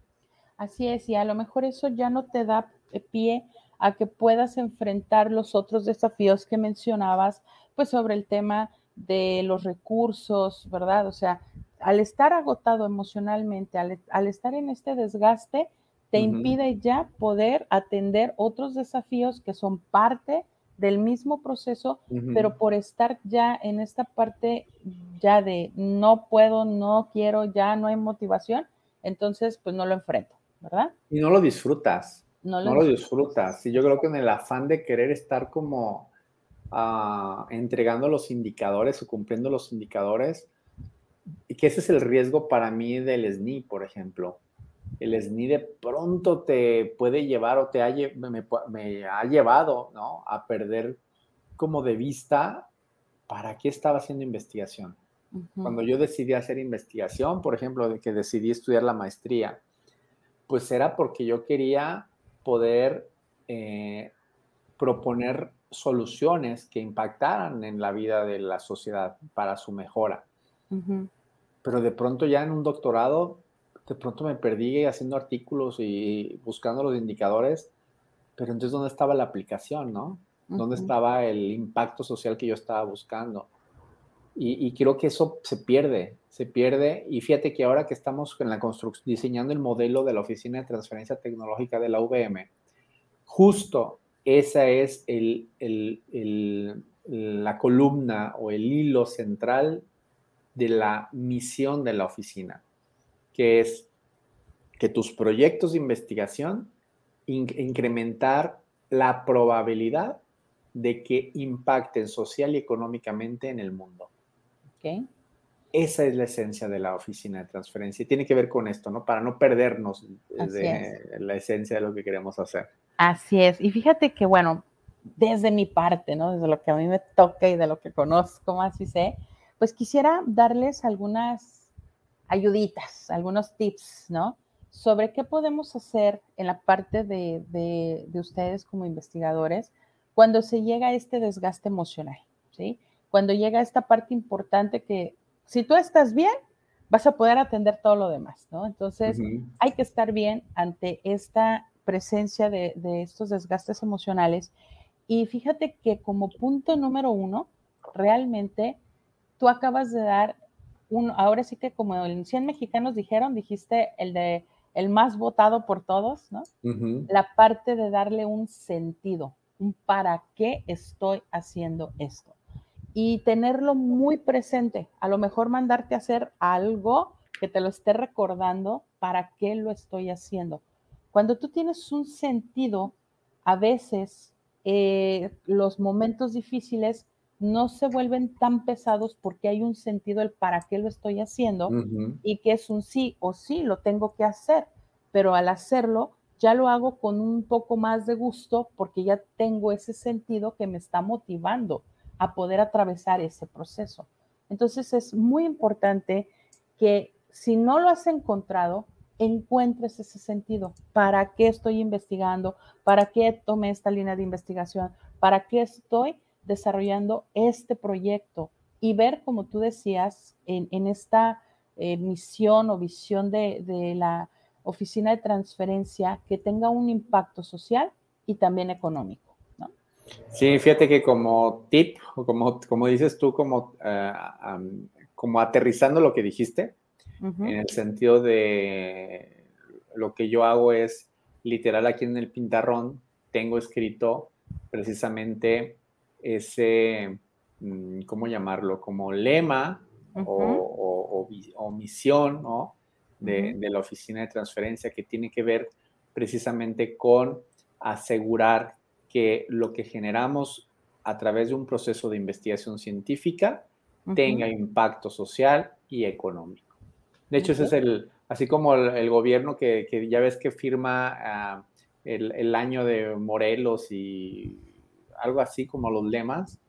Así es, y a lo mejor eso ya no te da pie a que puedas enfrentar los otros desafíos que mencionabas, pues sobre el tema de los recursos, ¿verdad? O sea, al estar agotado emocionalmente, al, estar en este desgaste, te impide ya poder atender otros desafíos que son parte del mismo proceso, pero por estar ya en esta parte ya de no puedo, no quiero, ya no hay motivación, entonces pues no lo enfrento, ¿verdad? Y no lo disfrutas. No lo, no lo disfrutas. Y yo creo que en el afán de querer estar como entregando los indicadores o cumpliendo los indicadores, y que ese es el riesgo para mí del SNI, por ejemplo. El SNI de pronto te puede llevar o te ha, me, ha llevado ¿no? a perder como de vista para qué estaba haciendo investigación. Cuando yo decidí hacer investigación, por ejemplo, de que decidí estudiar la maestría, pues era porque yo quería poder eh, proponer soluciones que impactaran en la vida de la sociedad para su mejora. Pero de pronto ya en un doctorado, de pronto me perdí haciendo artículos y buscando los indicadores, pero entonces ¿dónde estaba la aplicación, no? ¿Dónde estaba el impacto social que yo estaba buscando? Y, creo que eso se pierde, se pierde. Y fíjate que ahora que estamos en la diseñando el modelo de la Oficina de Transferencia Tecnológica de la UVM, justo esa es el, la columna o el hilo central de la misión de la oficina, que es que tus proyectos de investigación incrementar la probabilidad de que impacten social y económicamente en el mundo. Esa es la esencia de la oficina de transferencia y tiene que ver con esto, ¿no? Para no perdernos de la esencia de lo que queremos hacer. Así es. Y fíjate que, bueno, desde mi parte, ¿no? Desde lo que a mí me toca y de lo que conozco más y sé, pues quisiera darles algunas ayuditas, algunos tips, ¿no? sobre qué podemos hacer en la parte de, de, ustedes como investigadores cuando se llega a este desgaste emocional, ¿sí? Cuando llega a esta parte importante que si tú estás bien, vas a poder atender todo lo demás, ¿no? Entonces, hay que estar bien ante esta presencia de, de, estos desgastes emocionales. Y fíjate que como punto número uno, realmente tú acabas de dar ahora sí que como en 100 mexicanos dijeron, dijiste el de el más votado por todos, ¿no? La parte de darle un sentido, un para qué estoy haciendo esto. Y tenerlo muy presente, a lo mejor mandarte a hacer algo que te lo esté recordando para qué lo estoy haciendo. Cuando tú tienes un sentido, a veces eh, los momentos difíciles no se vuelven tan pesados porque hay un sentido el para qué lo estoy haciendo y que es un sí o sí, lo tengo que hacer, pero al hacerlo ya lo hago con un poco más de gusto porque ya tengo ese sentido que me está motivando a poder atravesar ese proceso. Entonces es muy importante que si no lo has encontrado, encuentres ese sentido. ¿Para qué estoy investigando? ¿Para qué tomé esta línea de investigación? ¿Para qué estoy desarrollando este proyecto y ver, como tú decías, en, esta eh, misión o visión de, la oficina de transferencia que tenga un impacto social y también económico. Sí, fíjate que como tip, o como, como dices tú, como, eh, como aterrizando lo que dijiste, en el sentido de lo que yo hago es literal aquí en el pintarrón, tengo escrito precisamente ese, mm, ¿cómo llamarlo? Como lema o, misión, ¿no? De, la oficina de transferencia que tiene que ver precisamente con asegurar que lo que generamos a través de un proceso de investigación científica tenga impacto social y económico. De hecho, ese es el, así como el, gobierno que, ya ves que firma ah, el, el, año de Morelos y algo así como los lemas.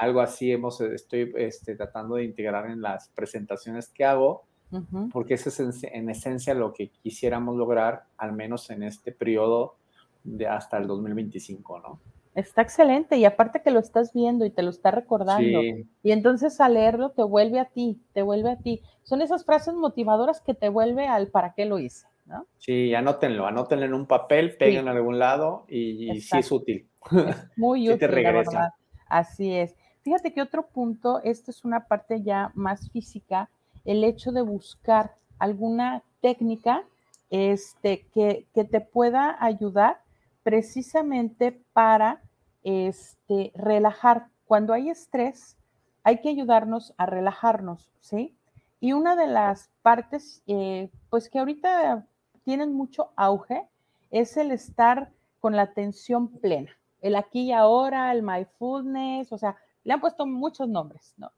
Algo así hemos, estoy este, tratando de integrar en las presentaciones que hago, porque eso es en, esencia lo que quisiéramos lograr, al menos en este periodo de hasta el 2025, ¿no? Está excelente y aparte que lo estás viendo y te lo está recordando. Y entonces al leerlo te vuelve a ti, te vuelve a ti. Son esas frases motivadoras que te vuelve al para qué lo hice, ¿no? Sí, anótenlo, anótenlo en un papel, peguen a algún lado y, y sí es útil. muy útil, la verdad. Así es. Fíjate que otro punto, esto es una parte ya más física, el hecho de buscar alguna técnica este, que, te pueda ayudar precisamente para este, relajar. Cuando hay estrés, hay que ayudarnos a relajarnos, ¿sí? Y una de las partes, eh, pues que ahorita tienen mucho auge, es el estar con la atención plena el aquí y ahora, el mindfulness, o sea, le han puesto muchos nombres, ¿no?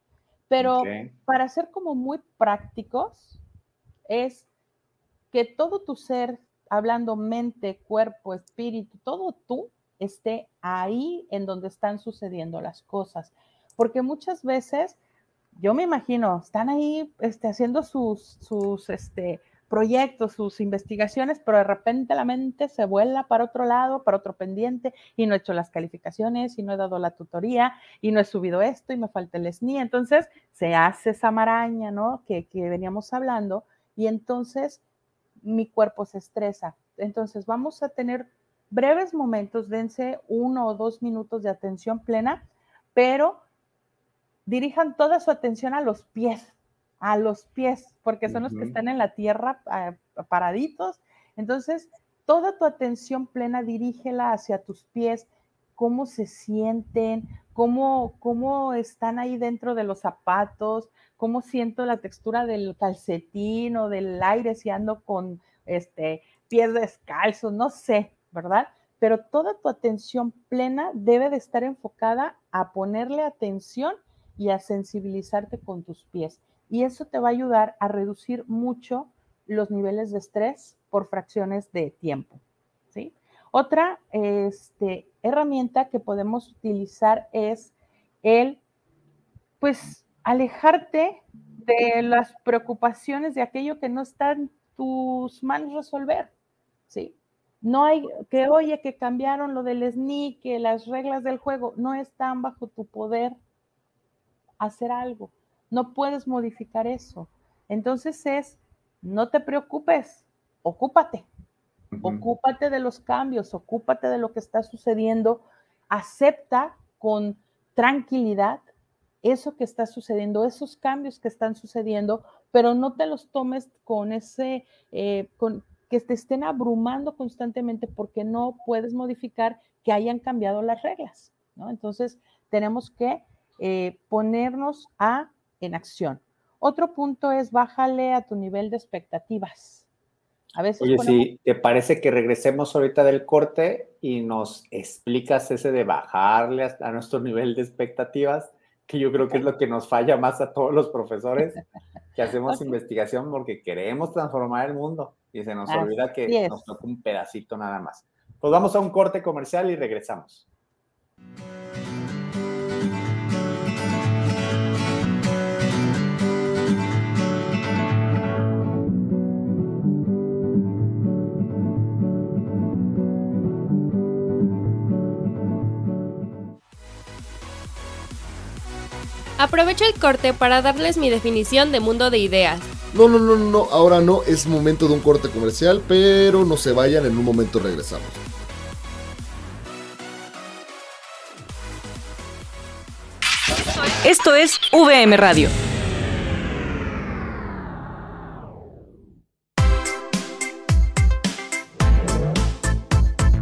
Pero para ser como muy prácticos, es que todo tu ser, hablando mente, cuerpo, espíritu, todo tú esté ahí en donde están sucediendo las cosas. Porque muchas veces, yo me imagino, están ahí este, haciendo sus, sus este, proyectos, sus investigaciones, pero de repente la mente se vuela para otro lado, para otro pendiente, y no he hecho las calificaciones, y no he dado la tutoría, y no he subido esto, y me falta el SNI. Entonces se hace esa maraña, ¿no? Que, que veníamos hablando, y entonces mi cuerpo se estresa. Entonces vamos a tener breves momentos, dense uno o dos minutos de atención plena, pero dirijan toda su atención a los pies, a los pies, porque son los que están en la tierra ah, paraditos. Entonces, toda tu atención plena dirígela hacia tus pies, cómo se sienten, cómo, cómo están ahí dentro de los zapatos, cómo siento la textura del calcetín o del aire si ando con este, pies descalzos, no sé, ¿verdad? Pero toda tu atención plena debe de estar enfocada a ponerle atención y a sensibilizarte con tus pies y eso te va a ayudar a reducir mucho los niveles de estrés por fracciones de tiempo. ¿sí? Otra este, herramienta que podemos utilizar es el, pues, alejarte de las preocupaciones de aquello que no están tus manos resolver, ¿sí? No hay que, oye, que cambiaron lo del SNI, que las reglas del juego no están bajo tu poder hacer algo. No puedes modificar eso. Entonces es, no te preocupes, ocúpate. Ocúpate de los cambios, ocúpate de lo que está sucediendo, acepta con tranquilidad eso que está sucediendo, esos cambios que están sucediendo, pero no te los tomes con ese, eh, con, que te estén abrumando constantemente porque no puedes modificar que hayan cambiado las reglas, ¿no? Entonces, tenemos que eh, ponernos a, en acción. Otro punto es bájale a tu nivel de expectativas. A veces Oye, si te parece que regresemos ahorita del corte y nos explicas ese de bajarle a nuestro nivel de expectativas, que yo creo que es lo que nos falla más a todos los profesores que hacemos investigación porque queremos transformar el mundo y se nos olvida que nos toca un pedacito nada más. Pues vamos a un corte comercial y regresamos. Aprovecho el corte para darles mi definición de mundo de ideas. No, no, no, no, ahora no, es momento de un corte comercial, pero no se vayan, en un momento regresamos. Esto es VM Radio.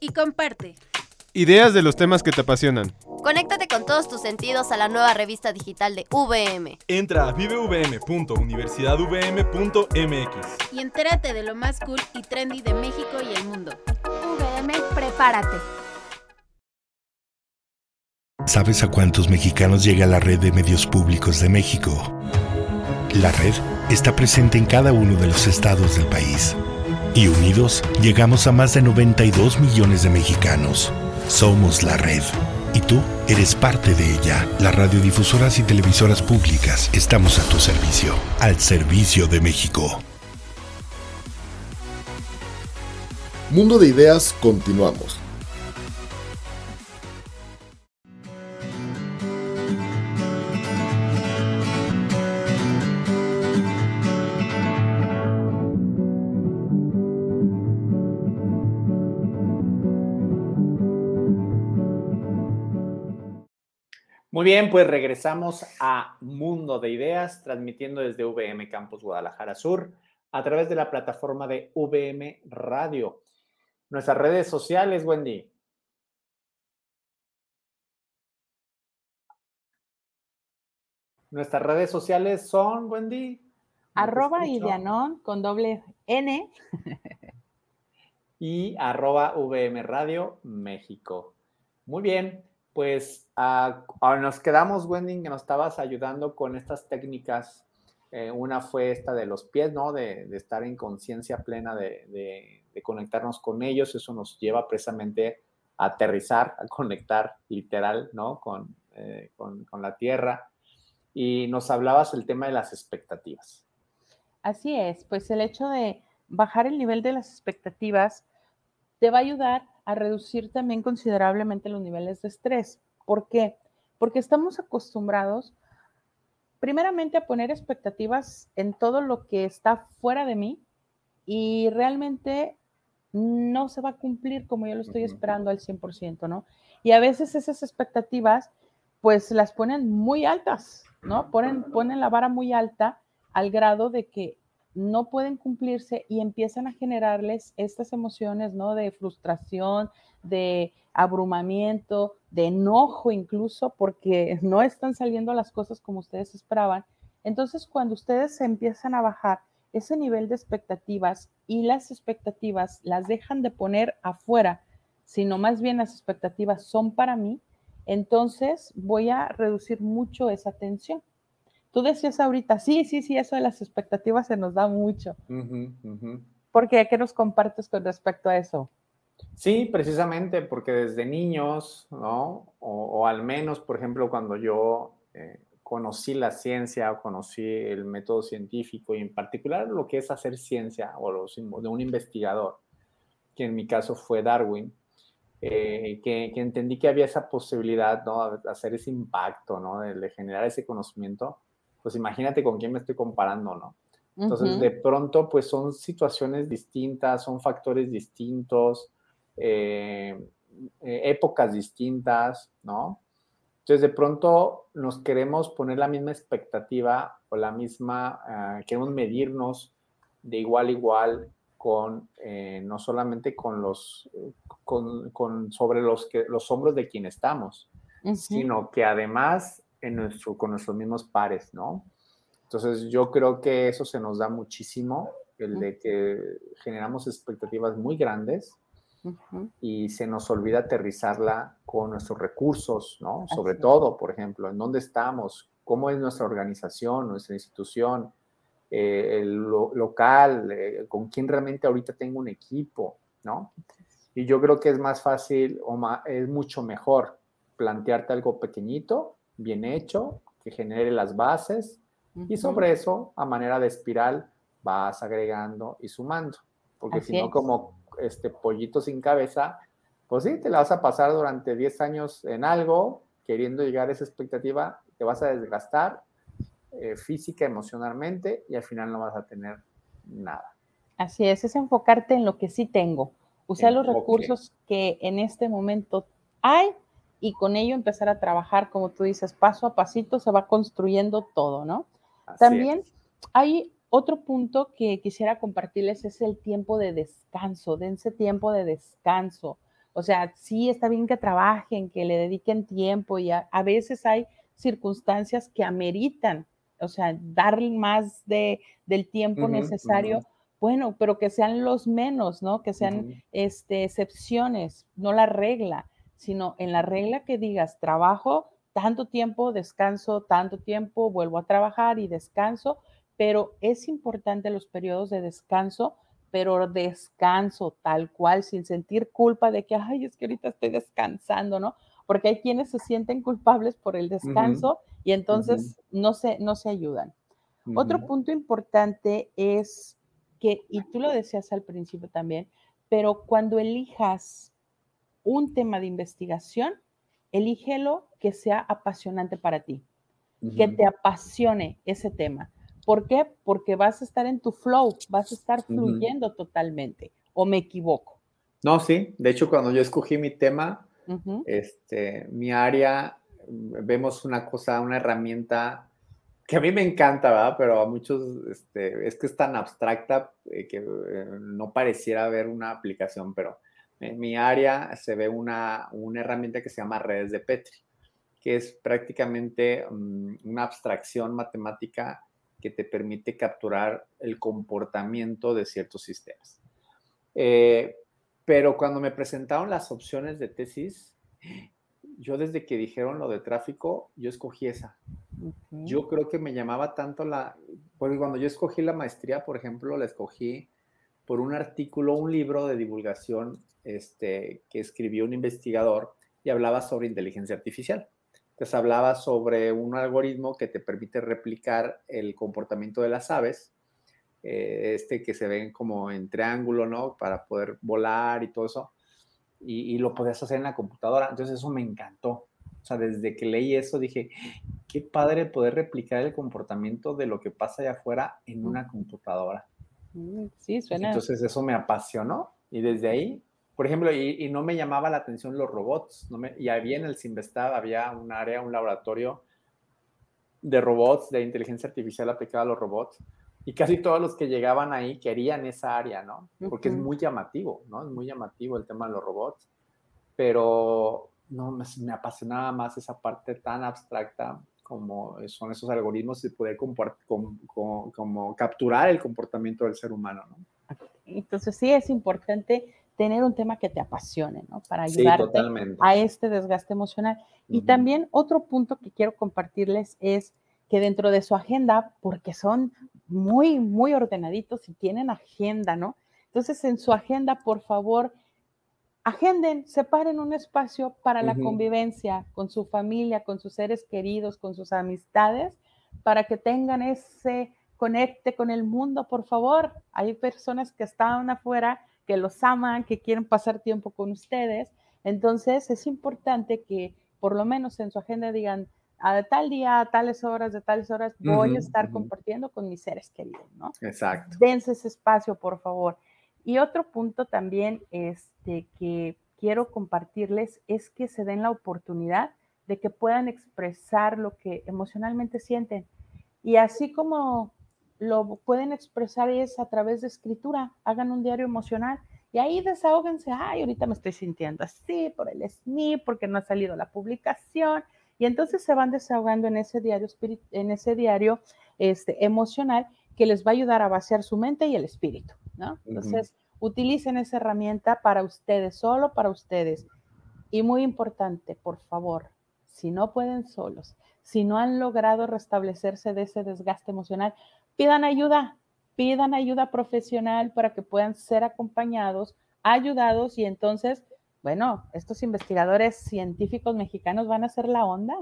y comparte. Ideas de los temas que te apasionan. Conéctate con todos tus sentidos a la nueva revista digital de VM. Entra a vivevm.universidadvm.mx y entérate de lo más cool y trendy de México y el mundo. VM, prepárate. ¿Sabes a cuántos mexicanos llega la red de medios públicos de México? La red está presente en cada uno de los estados del país y unidos llegamos a más de 92 millones de mexicanos. Somos la red. Y tú eres parte de ella. Las radiodifusoras y televisoras públicas estamos a tu servicio. Al servicio de México. Mundo de Ideas, continuamos. Muy bien, pues regresamos a Mundo de Ideas, transmitiendo desde VM Campus Guadalajara Sur a través de la plataforma de VM Radio. Nuestras redes sociales, Wendy. Nuestras redes sociales son, Wendy. Arroba Idianon con doble N. y arroba VM Radio México. Muy bien pues ah, nos quedamos, Wendy, que nos estabas ayudando con estas técnicas. Eh, una fue esta de los pies, ¿no? De, estar en conciencia plena, de, conectarnos con ellos. Eso nos lleva precisamente a aterrizar, a conectar literal, ¿no? Con, eh, con, con la tierra. Y nos hablabas el tema de las expectativas. Así es, pues el hecho de bajar el nivel de las expectativas te va a ayudar a reducir también considerablemente los niveles de estrés. ¿Por qué? Porque estamos acostumbrados primeramente a poner expectativas en todo lo que está fuera de mí y realmente no se va a cumplir como yo lo estoy esperando al 100%, ¿no? Y a veces esas expectativas pues las ponen muy altas, ¿no? Ponen, ponen la vara muy alta al grado de que no pueden cumplirse y empiezan a generarles estas emociones, ¿no? De frustración, de abrumamiento, de enojo incluso, porque no están saliendo las cosas como ustedes esperaban. Entonces, cuando ustedes empiezan a bajar ese nivel de expectativas y las expectativas las dejan de poner afuera, sino más bien las expectativas son para mí, entonces voy a reducir mucho esa tensión. Tú decías ahorita, sí, sí, sí, eso de las expectativas se nos da mucho. ¿Por qué? ¿Qué nos compartes con respecto a eso? Sí, precisamente porque desde niños, ¿no? O, al menos, por ejemplo, cuando yo eh, conocí la ciencia o conocí el método científico y en particular lo que es hacer ciencia o los, de un investigador, que en mi caso fue Darwin, eh, que, entendí que había esa posibilidad, ¿no? De hacer ese impacto, ¿no? De, generar ese conocimiento, pues imagínate con quién me estoy comparando, ¿no? Entonces, de pronto, pues son situaciones distintas, son factores distintos, eh, eh, épocas distintas, ¿no? Entonces, de pronto nos queremos poner la misma expectativa o la misma, ah, queremos medirnos de igual a igual con, eh, no solamente con los, con, sobre los, que, los hombros de quien estamos, sino que además en nuestro, con nuestros mismos pares, ¿no? Entonces, yo creo que eso se nos da muchísimo, el de que generamos expectativas muy grandes y se nos olvida aterrizarla con nuestros recursos, ¿no? Sobre todo, por ejemplo, en dónde estamos, cómo es nuestra organización, nuestra institución, eh, el local, eh, con quién realmente ahorita tengo un equipo, ¿no? Y yo creo que es más fácil o es mucho mejor plantearte algo pequeñito, bien hecho, que genere las bases y sobre eso, a manera de espiral, vas agregando y sumando. Porque si no, como este pollito sin cabeza, pues sí, te la vas a pasar durante 10 años en algo, queriendo llegar a esa expectativa, te vas a desgastar eh, física, emocionalmente, y al final no vas a tener nada. Así es, es enfocarte en lo que sí tengo, usar los recursos que en este momento hay y con ello empezar a trabajar, como tú dices, paso a pasito se va construyendo todo, ¿no? También hay otro punto que quisiera compartirles es el tiempo de descanso, dense tiempo de descanso. O sea, sí está bien que trabajen, que le dediquen tiempo y a, veces hay circunstancias que ameritan, o sea, dar más de, del tiempo necesario. Bueno, pero que sean los menos, ¿no? Que sean este, excepciones, no la regla, sino en la regla que digas, trabajo tanto tiempo, descanso tanto tiempo, vuelvo a trabajar y descanso, pero es importante los periodos de descanso, pero descanso tal cual, sin sentir culpa de que, ay, es que ahorita estoy descansando, ¿no? Porque hay quienes se sienten culpables por el descanso y entonces no, se, no se ayudan. Otro punto importante es que, y tú lo decías al principio también, pero cuando elijas un tema de investigación, elígelo que sea apasionante para ti, que te apasione ese tema. ¿Por qué? Porque vas a estar en tu flow, vas a estar fluyendo totalmente. ¿O me equivoco? No, sí. De hecho, cuando yo escogí mi tema, este, mi área, vemos una cosa, una herramienta que a mí me encanta, ¿verdad? Pero a muchos este, es que es tan abstracta eh, que eh, no pareciera haber una aplicación, pero en mi área se ve una, una herramienta que se llama redes de Petri, que es prácticamente mm, una abstracción matemática que te permite capturar el comportamiento de ciertos sistemas. Eh, pero cuando me presentaron las opciones de tesis, yo desde que dijeron lo de tráfico, yo escogí esa. Yo creo que me llamaba tanto la, porque cuando yo escogí la maestría, por ejemplo, la escogí por un artículo, un libro de divulgación este, que escribió un investigador y hablaba sobre inteligencia artificial. Entonces hablaba sobre un algoritmo que te permite replicar el comportamiento de las aves, eh, este que se ven como en triángulo, ¿no? Para poder volar y todo eso. Y, lo podías hacer en la computadora. Entonces eso me encantó. O sea, desde que leí eso dije, qué padre poder replicar el comportamiento de lo que pasa allá afuera en una computadora. Mm, sí, suena. Entonces eso me apasionó y desde ahí por ejemplo, y, no me llamaba la atención los robots. y había en el Simvestab, había un área, un laboratorio de robots, de inteligencia artificial aplicada a los robots. Y casi todos los que llegaban ahí querían esa área, ¿no? Porque es muy llamativo, ¿no? Es muy llamativo el tema de los robots. Pero no, me, me apasionaba más esa parte tan abstracta como son esos algoritmos y poder como, capturar el comportamiento del ser humano. ¿no? Entonces sí es importante tener un tema que te apasione, ¿no? Para ayudarte a este desgaste emocional. Y también otro punto que quiero compartirles es que dentro de su agenda, porque son muy, muy ordenaditos y tienen agenda, ¿no? Entonces, en su agenda, por favor, agenden, separen un espacio para la convivencia con su familia, con sus seres queridos, con sus amistades, para que tengan ese conecte con el mundo, por favor. Hay personas que están afuera, que los aman, que quieren pasar tiempo con ustedes. Entonces, es importante que por lo menos en su agenda digan, a tal día, a tales horas, de tales horas, voy a estar compartiendo con mis seres queridos, ¿no? Exacto. Dense ese espacio, por favor. Y otro punto también este, que quiero compartirles es que se den la oportunidad de que puedan expresar lo que emocionalmente sienten. Y así como lo pueden expresar es a través de escritura, hagan un diario emocional y ahí desahóguense, ay, ahorita me estoy sintiendo así por el SNI, porque no ha salido la publicación, y entonces se van desahogando en ese diario, en ese diario este, emocional que les va a ayudar a vaciar su mente y el espíritu, ¿no? Entonces, utilicen esa herramienta para ustedes, solo para ustedes. Y muy importante, por favor, si no pueden solos, si no han logrado restablecerse de ese desgaste emocional, pidan ayuda, pidan ayuda profesional para que puedan ser acompañados, ayudados y entonces bueno, estos investigadores científicos mexicanos van a hacer la onda.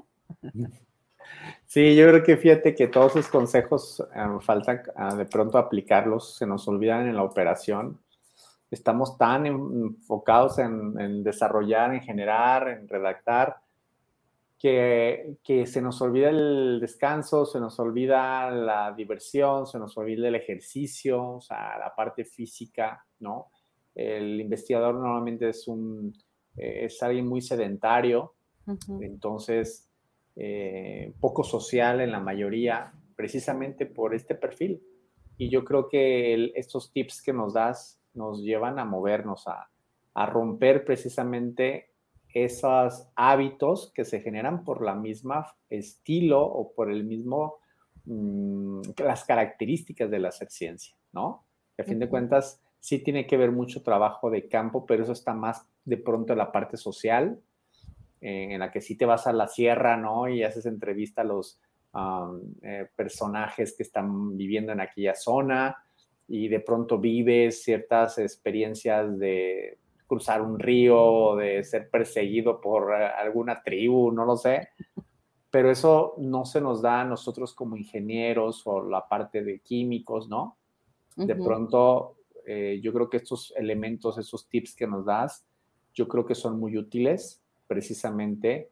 Sí, yo creo que fíjate que todos esos consejos eh, falta ah, de pronto aplicarlos, se nos olvidan en la operación. Estamos tan enfocados en, desarrollar, en generar, en redactar, que, que, se nos olvida el descanso, se nos olvida la diversión, se nos olvida el ejercicio, o sea, la parte física, ¿no? El investigador normalmente es, un, eh, es alguien muy sedentario, entonces eh, poco social en la mayoría, precisamente por este perfil. Y yo creo que estos tips que nos das nos llevan a movernos, a, a romper precisamente esos hábitos que se generan por la misma estilo o por el mismo, mm, las características de la hacer ciencia, ¿no? a fin de cuentas, sí tiene que ver mucho trabajo de campo, pero eso está más de pronto en la parte social, eh, en la que sí te vas a la sierra, ¿no? Y haces entrevista a los eh, personajes que están viviendo en aquella zona y de pronto vives ciertas experiencias de cruzar un río, de ser perseguido por eh, alguna tribu, no lo sé. Pero eso no se nos da a nosotros como ingenieros o la parte de químicos, ¿no? De pronto eh, yo creo que estos elementos, esos tips que nos das, yo creo que son muy útiles precisamente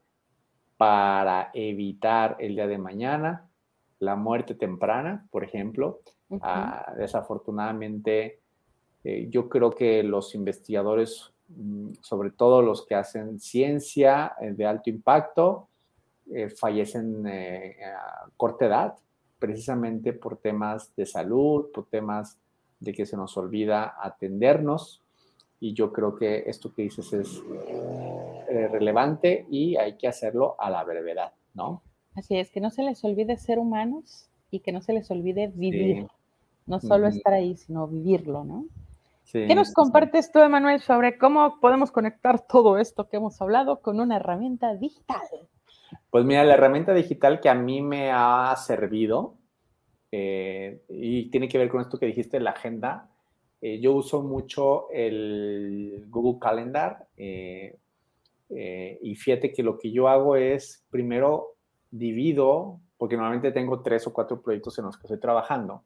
para evitar el día de mañana la muerte temprana, por ejemplo. Ah, desafortunadamente, eh, yo creo que los investigadores, mm, sobre todo los que hacen ciencia eh, de alto impacto, fallecen a corta edad, precisamente por temas de salud, por temas de que se nos olvida atendernos y yo creo que esto que dices es eh, relevante y hay que hacerlo a la brevedad, ¿no? Así es, que no se les olvide ser humanos y que no se les olvide vivir, no solo estar ahí, sino vivirlo, ¿no? ¿Qué nos compartes tú, Emanuel, sobre cómo podemos conectar todo esto que hemos hablado con una herramienta digital? Pues mira, la herramienta digital que a mí me ha servido eh, y tiene que ver con esto que dijiste, la agenda. Eh, yo uso mucho el Google Calendar eh, y fíjate que lo que yo hago es, primero, divido, porque normalmente tengo tres o cuatro proyectos en los que estoy trabajando.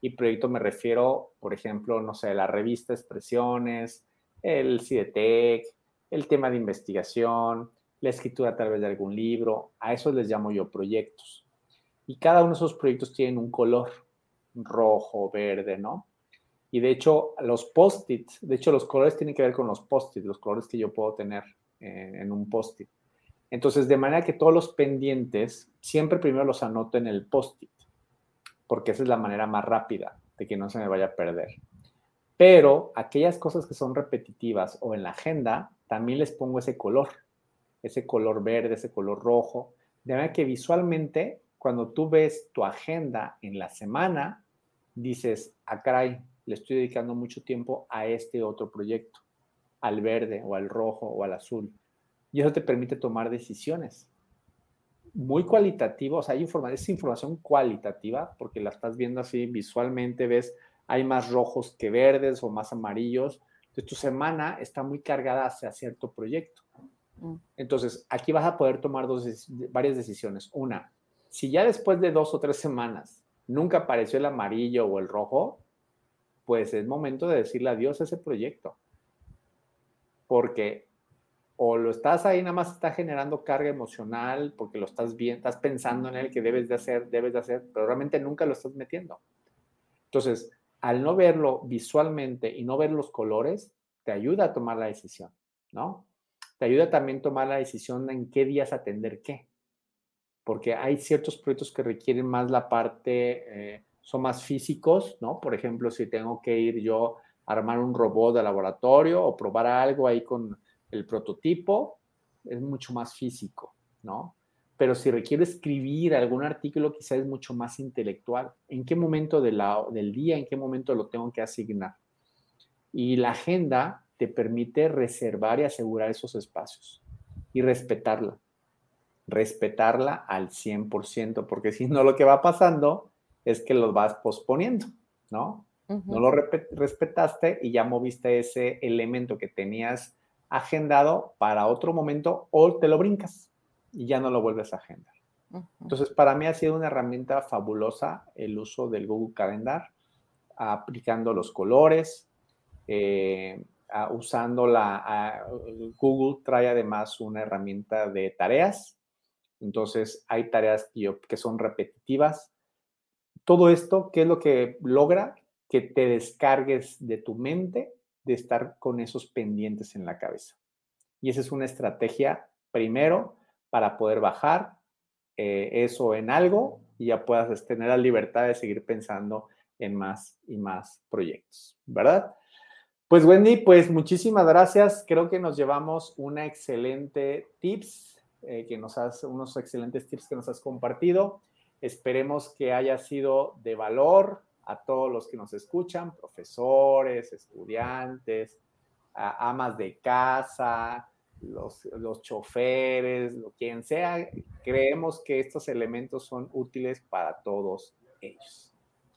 Y proyecto me refiero, por ejemplo, no sé, la revista Expresiones, el CIDETEC, el tema de investigación, la escritura a través de algún libro. A eso les llamo yo proyectos. Y cada uno de esos proyectos tienen un color rojo, verde, ¿no? Y de hecho, los post-its, de hecho, los colores tienen que ver con los post-its, los colores que yo puedo tener eh, en un post-it. Entonces, de manera que todos los pendientes, siempre primero los anoto en el post-it, porque esa es la manera más rápida de que no se me vaya a perder. Pero aquellas cosas que son repetitivas o en la agenda, también les pongo ese color, ese color verde, ese color rojo, De manera que visualmente, cuando tú ves tu agenda en la semana, dices, ah, caray, le estoy dedicando mucho tiempo a este otro proyecto, al verde o al rojo o al azul. Y eso te permite tomar decisiones. Muy cualitativo, o sea, hay información, es información cualitativa porque la estás viendo así visualmente, ves, hay más rojos que verdes o más amarillos. Entonces, tu semana está muy cargada hacia cierto proyecto. Mm. Entonces, aquí vas a poder tomar dos, varias decisiones. Una, si ya después de dos o tres semanas nunca apareció el amarillo o el rojo, pues es momento de decirle adiós a ese proyecto. Porque o lo estás ahí, nada más está generando carga emocional porque lo estás viendo, estás pensando en él que debes de hacer, debes de hacer, pero realmente nunca lo estás metiendo. Entonces, al no verlo visualmente y no ver los colores, te ayuda a tomar la decisión, ¿no? Te ayuda también a tomar la decisión en qué días atender qué porque hay ciertos proyectos que requieren más la parte, eh, son más físicos, ¿no? Por ejemplo, si tengo que ir yo a armar un robot de laboratorio o probar algo ahí con el prototipo, es mucho más físico, ¿no? Pero si requiero escribir algún artículo, quizás es mucho más intelectual. ¿En qué momento de la, del día, en qué momento lo tengo que asignar? Y la agenda te permite reservar y asegurar esos espacios y respetarla respetarla al 100%, porque si no lo que va pasando es que lo vas posponiendo, ¿no? No lo respetaste y ya moviste ese elemento que tenías agendado para otro momento o te lo brincas y ya no lo vuelves a agendar. Entonces, para mí ha sido una herramienta fabulosa el uso del Google Calendar, aplicando los colores, eh, usando la... Google trae además una herramienta de tareas entonces, hay tareas que son repetitivas. Todo esto, ¿qué es lo que logra? Que te descargues de tu mente de estar con esos pendientes en la cabeza. Y esa es una estrategia, primero, para poder bajar eh, eso en algo y ya puedas tener la libertad de seguir pensando en más y más proyectos, ¿verdad? Pues Wendy, pues muchísimas gracias. Creo que nos llevamos una excelente tips eh, que nos has, unos excelentes tips que nos has compartido. Esperemos que haya sido de valor a todos los que nos escuchan, profesores, estudiantes, amas de casa, los, los choferes, lo quien sea. Creemos que estos elementos son útiles para todos ellos.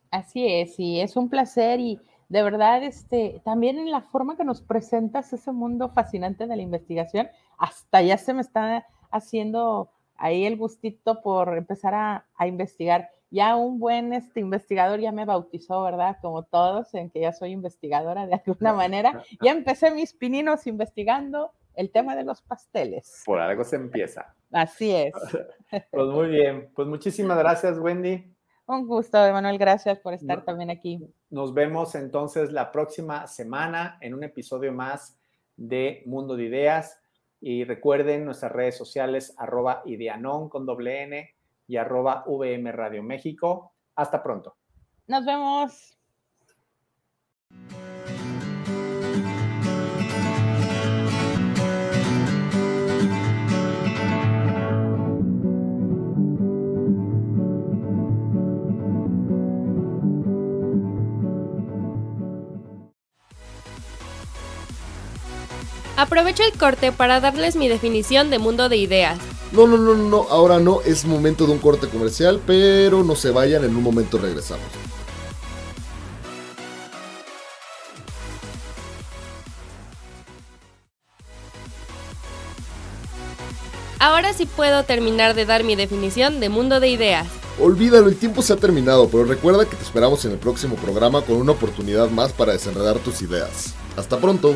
Así es, y es un placer y de verdad, este, también en la forma que nos presentas ese mundo fascinante de la investigación, hasta ya se me está haciendo ahí el gustito por empezar a, investigar. Ya un buen este, investigador ya me bautizó, ¿verdad? Como todos, en que ya soy investigadora de alguna manera. Ya empecé mis pininos investigando el tema de los pasteles. Por algo se empieza. Así es. Pues muy bien. Pues muchísimas gracias, Wendy. Un gusto, Emanuel. Gracias por estar también aquí. Nos vemos entonces la próxima semana en un episodio más de Mundo de Ideas. Y recuerden nuestras redes sociales, arroba ideanon con doble N y arroba VM Radio México. Hasta pronto. Nos vemos. Aprovecho el corte para darles mi definición de mundo de ideas. No, no, no, no, ahora no, es momento de un corte comercial, pero no se vayan, en un momento regresamos. Ahora sí puedo terminar de dar mi definición de mundo de ideas. Olvídalo, el tiempo se ha terminado, pero recuerda que te esperamos en el próximo programa con una oportunidad más para desenredar tus ideas. Hasta pronto.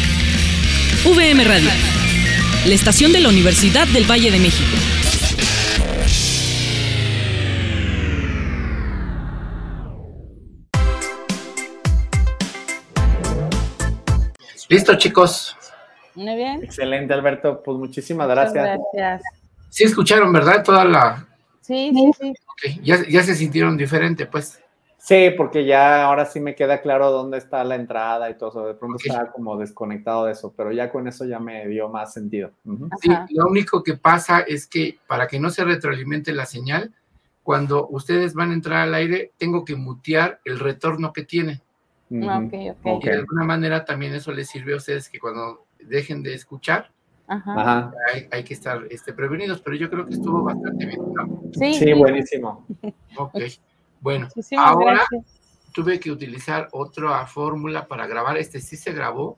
VM Radio. la estación de la Universidad del Valle de México. Listo, chicos. Muy bien. Excelente, Alberto. Pues muchísimas Muchas gracias. gracias. Sí escucharon, ¿verdad? Toda la... Sí, sí, sí. ok, Ya, ya se sintieron diferente, pues. Sí, porque ya ahora sí me queda claro dónde está la entrada y todo eso. De pronto Ok. estaba como desconectado de eso, pero ya con eso ya me dio más sentido. Sí, lo único que pasa es que para que no se retroalimente la señal, cuando ustedes van a entrar al aire, tengo que mutear el retorno que tiene. Ujú. Ah, Ok, ok. Ok. Y de alguna manera también eso les sirve a ustedes que cuando dejen de escuchar, Ajá. Ajá. hay, hay que estar este, prevenidos, pero yo creo que estuvo bastante bien. ¿no? Sí, Sí, buenísimo. Ok, bueno, Muchísimas ahora gracias. tuve que utilizar otra fórmula para grabar. Este sí se grabó.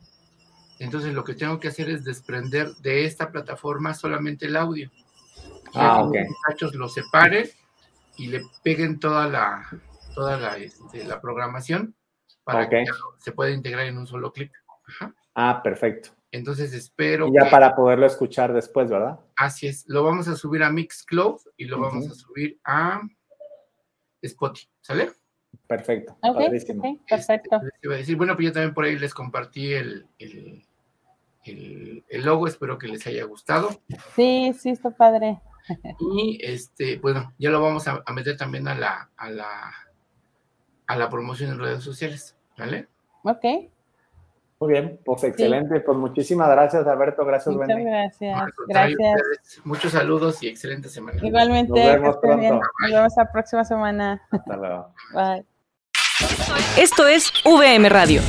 Entonces lo que tengo que hacer es desprender de esta plataforma solamente el audio. Ah, los muchachos lo separen y le peguen toda la, toda la, este, la programación para que se pueda integrar en un solo clip. Ajá. Ah, perfecto. Entonces espero Y ya que para poderlo escuchar después, ¿verdad? así es. Lo vamos a subir a Mixcloud y lo vamos a subir a Spotify. ¿Sale? Perfecto. Ok, Padrísimo. ok, perfecto. Este, les iba a decir, bueno, pues yo también por ahí les compartí el, el, el- el logo, espero que les haya gustado. Sí, sí, está padre. Y este, bueno, ya lo vamos a, a meter también a la, a la a la promoción en redes sociales, ¿vale? Ok, Muy bien, pues excelente. Pues muchísimas gracias, Alberto. Gracias, muchas Wendy. gracias. Gracias. ustedes, Muchos saludos y excelente semana. Igualmente, Nos vemos bien. pronto. Nos vemos la próxima semana. Hasta luego. Bye. Esto es VM Radio,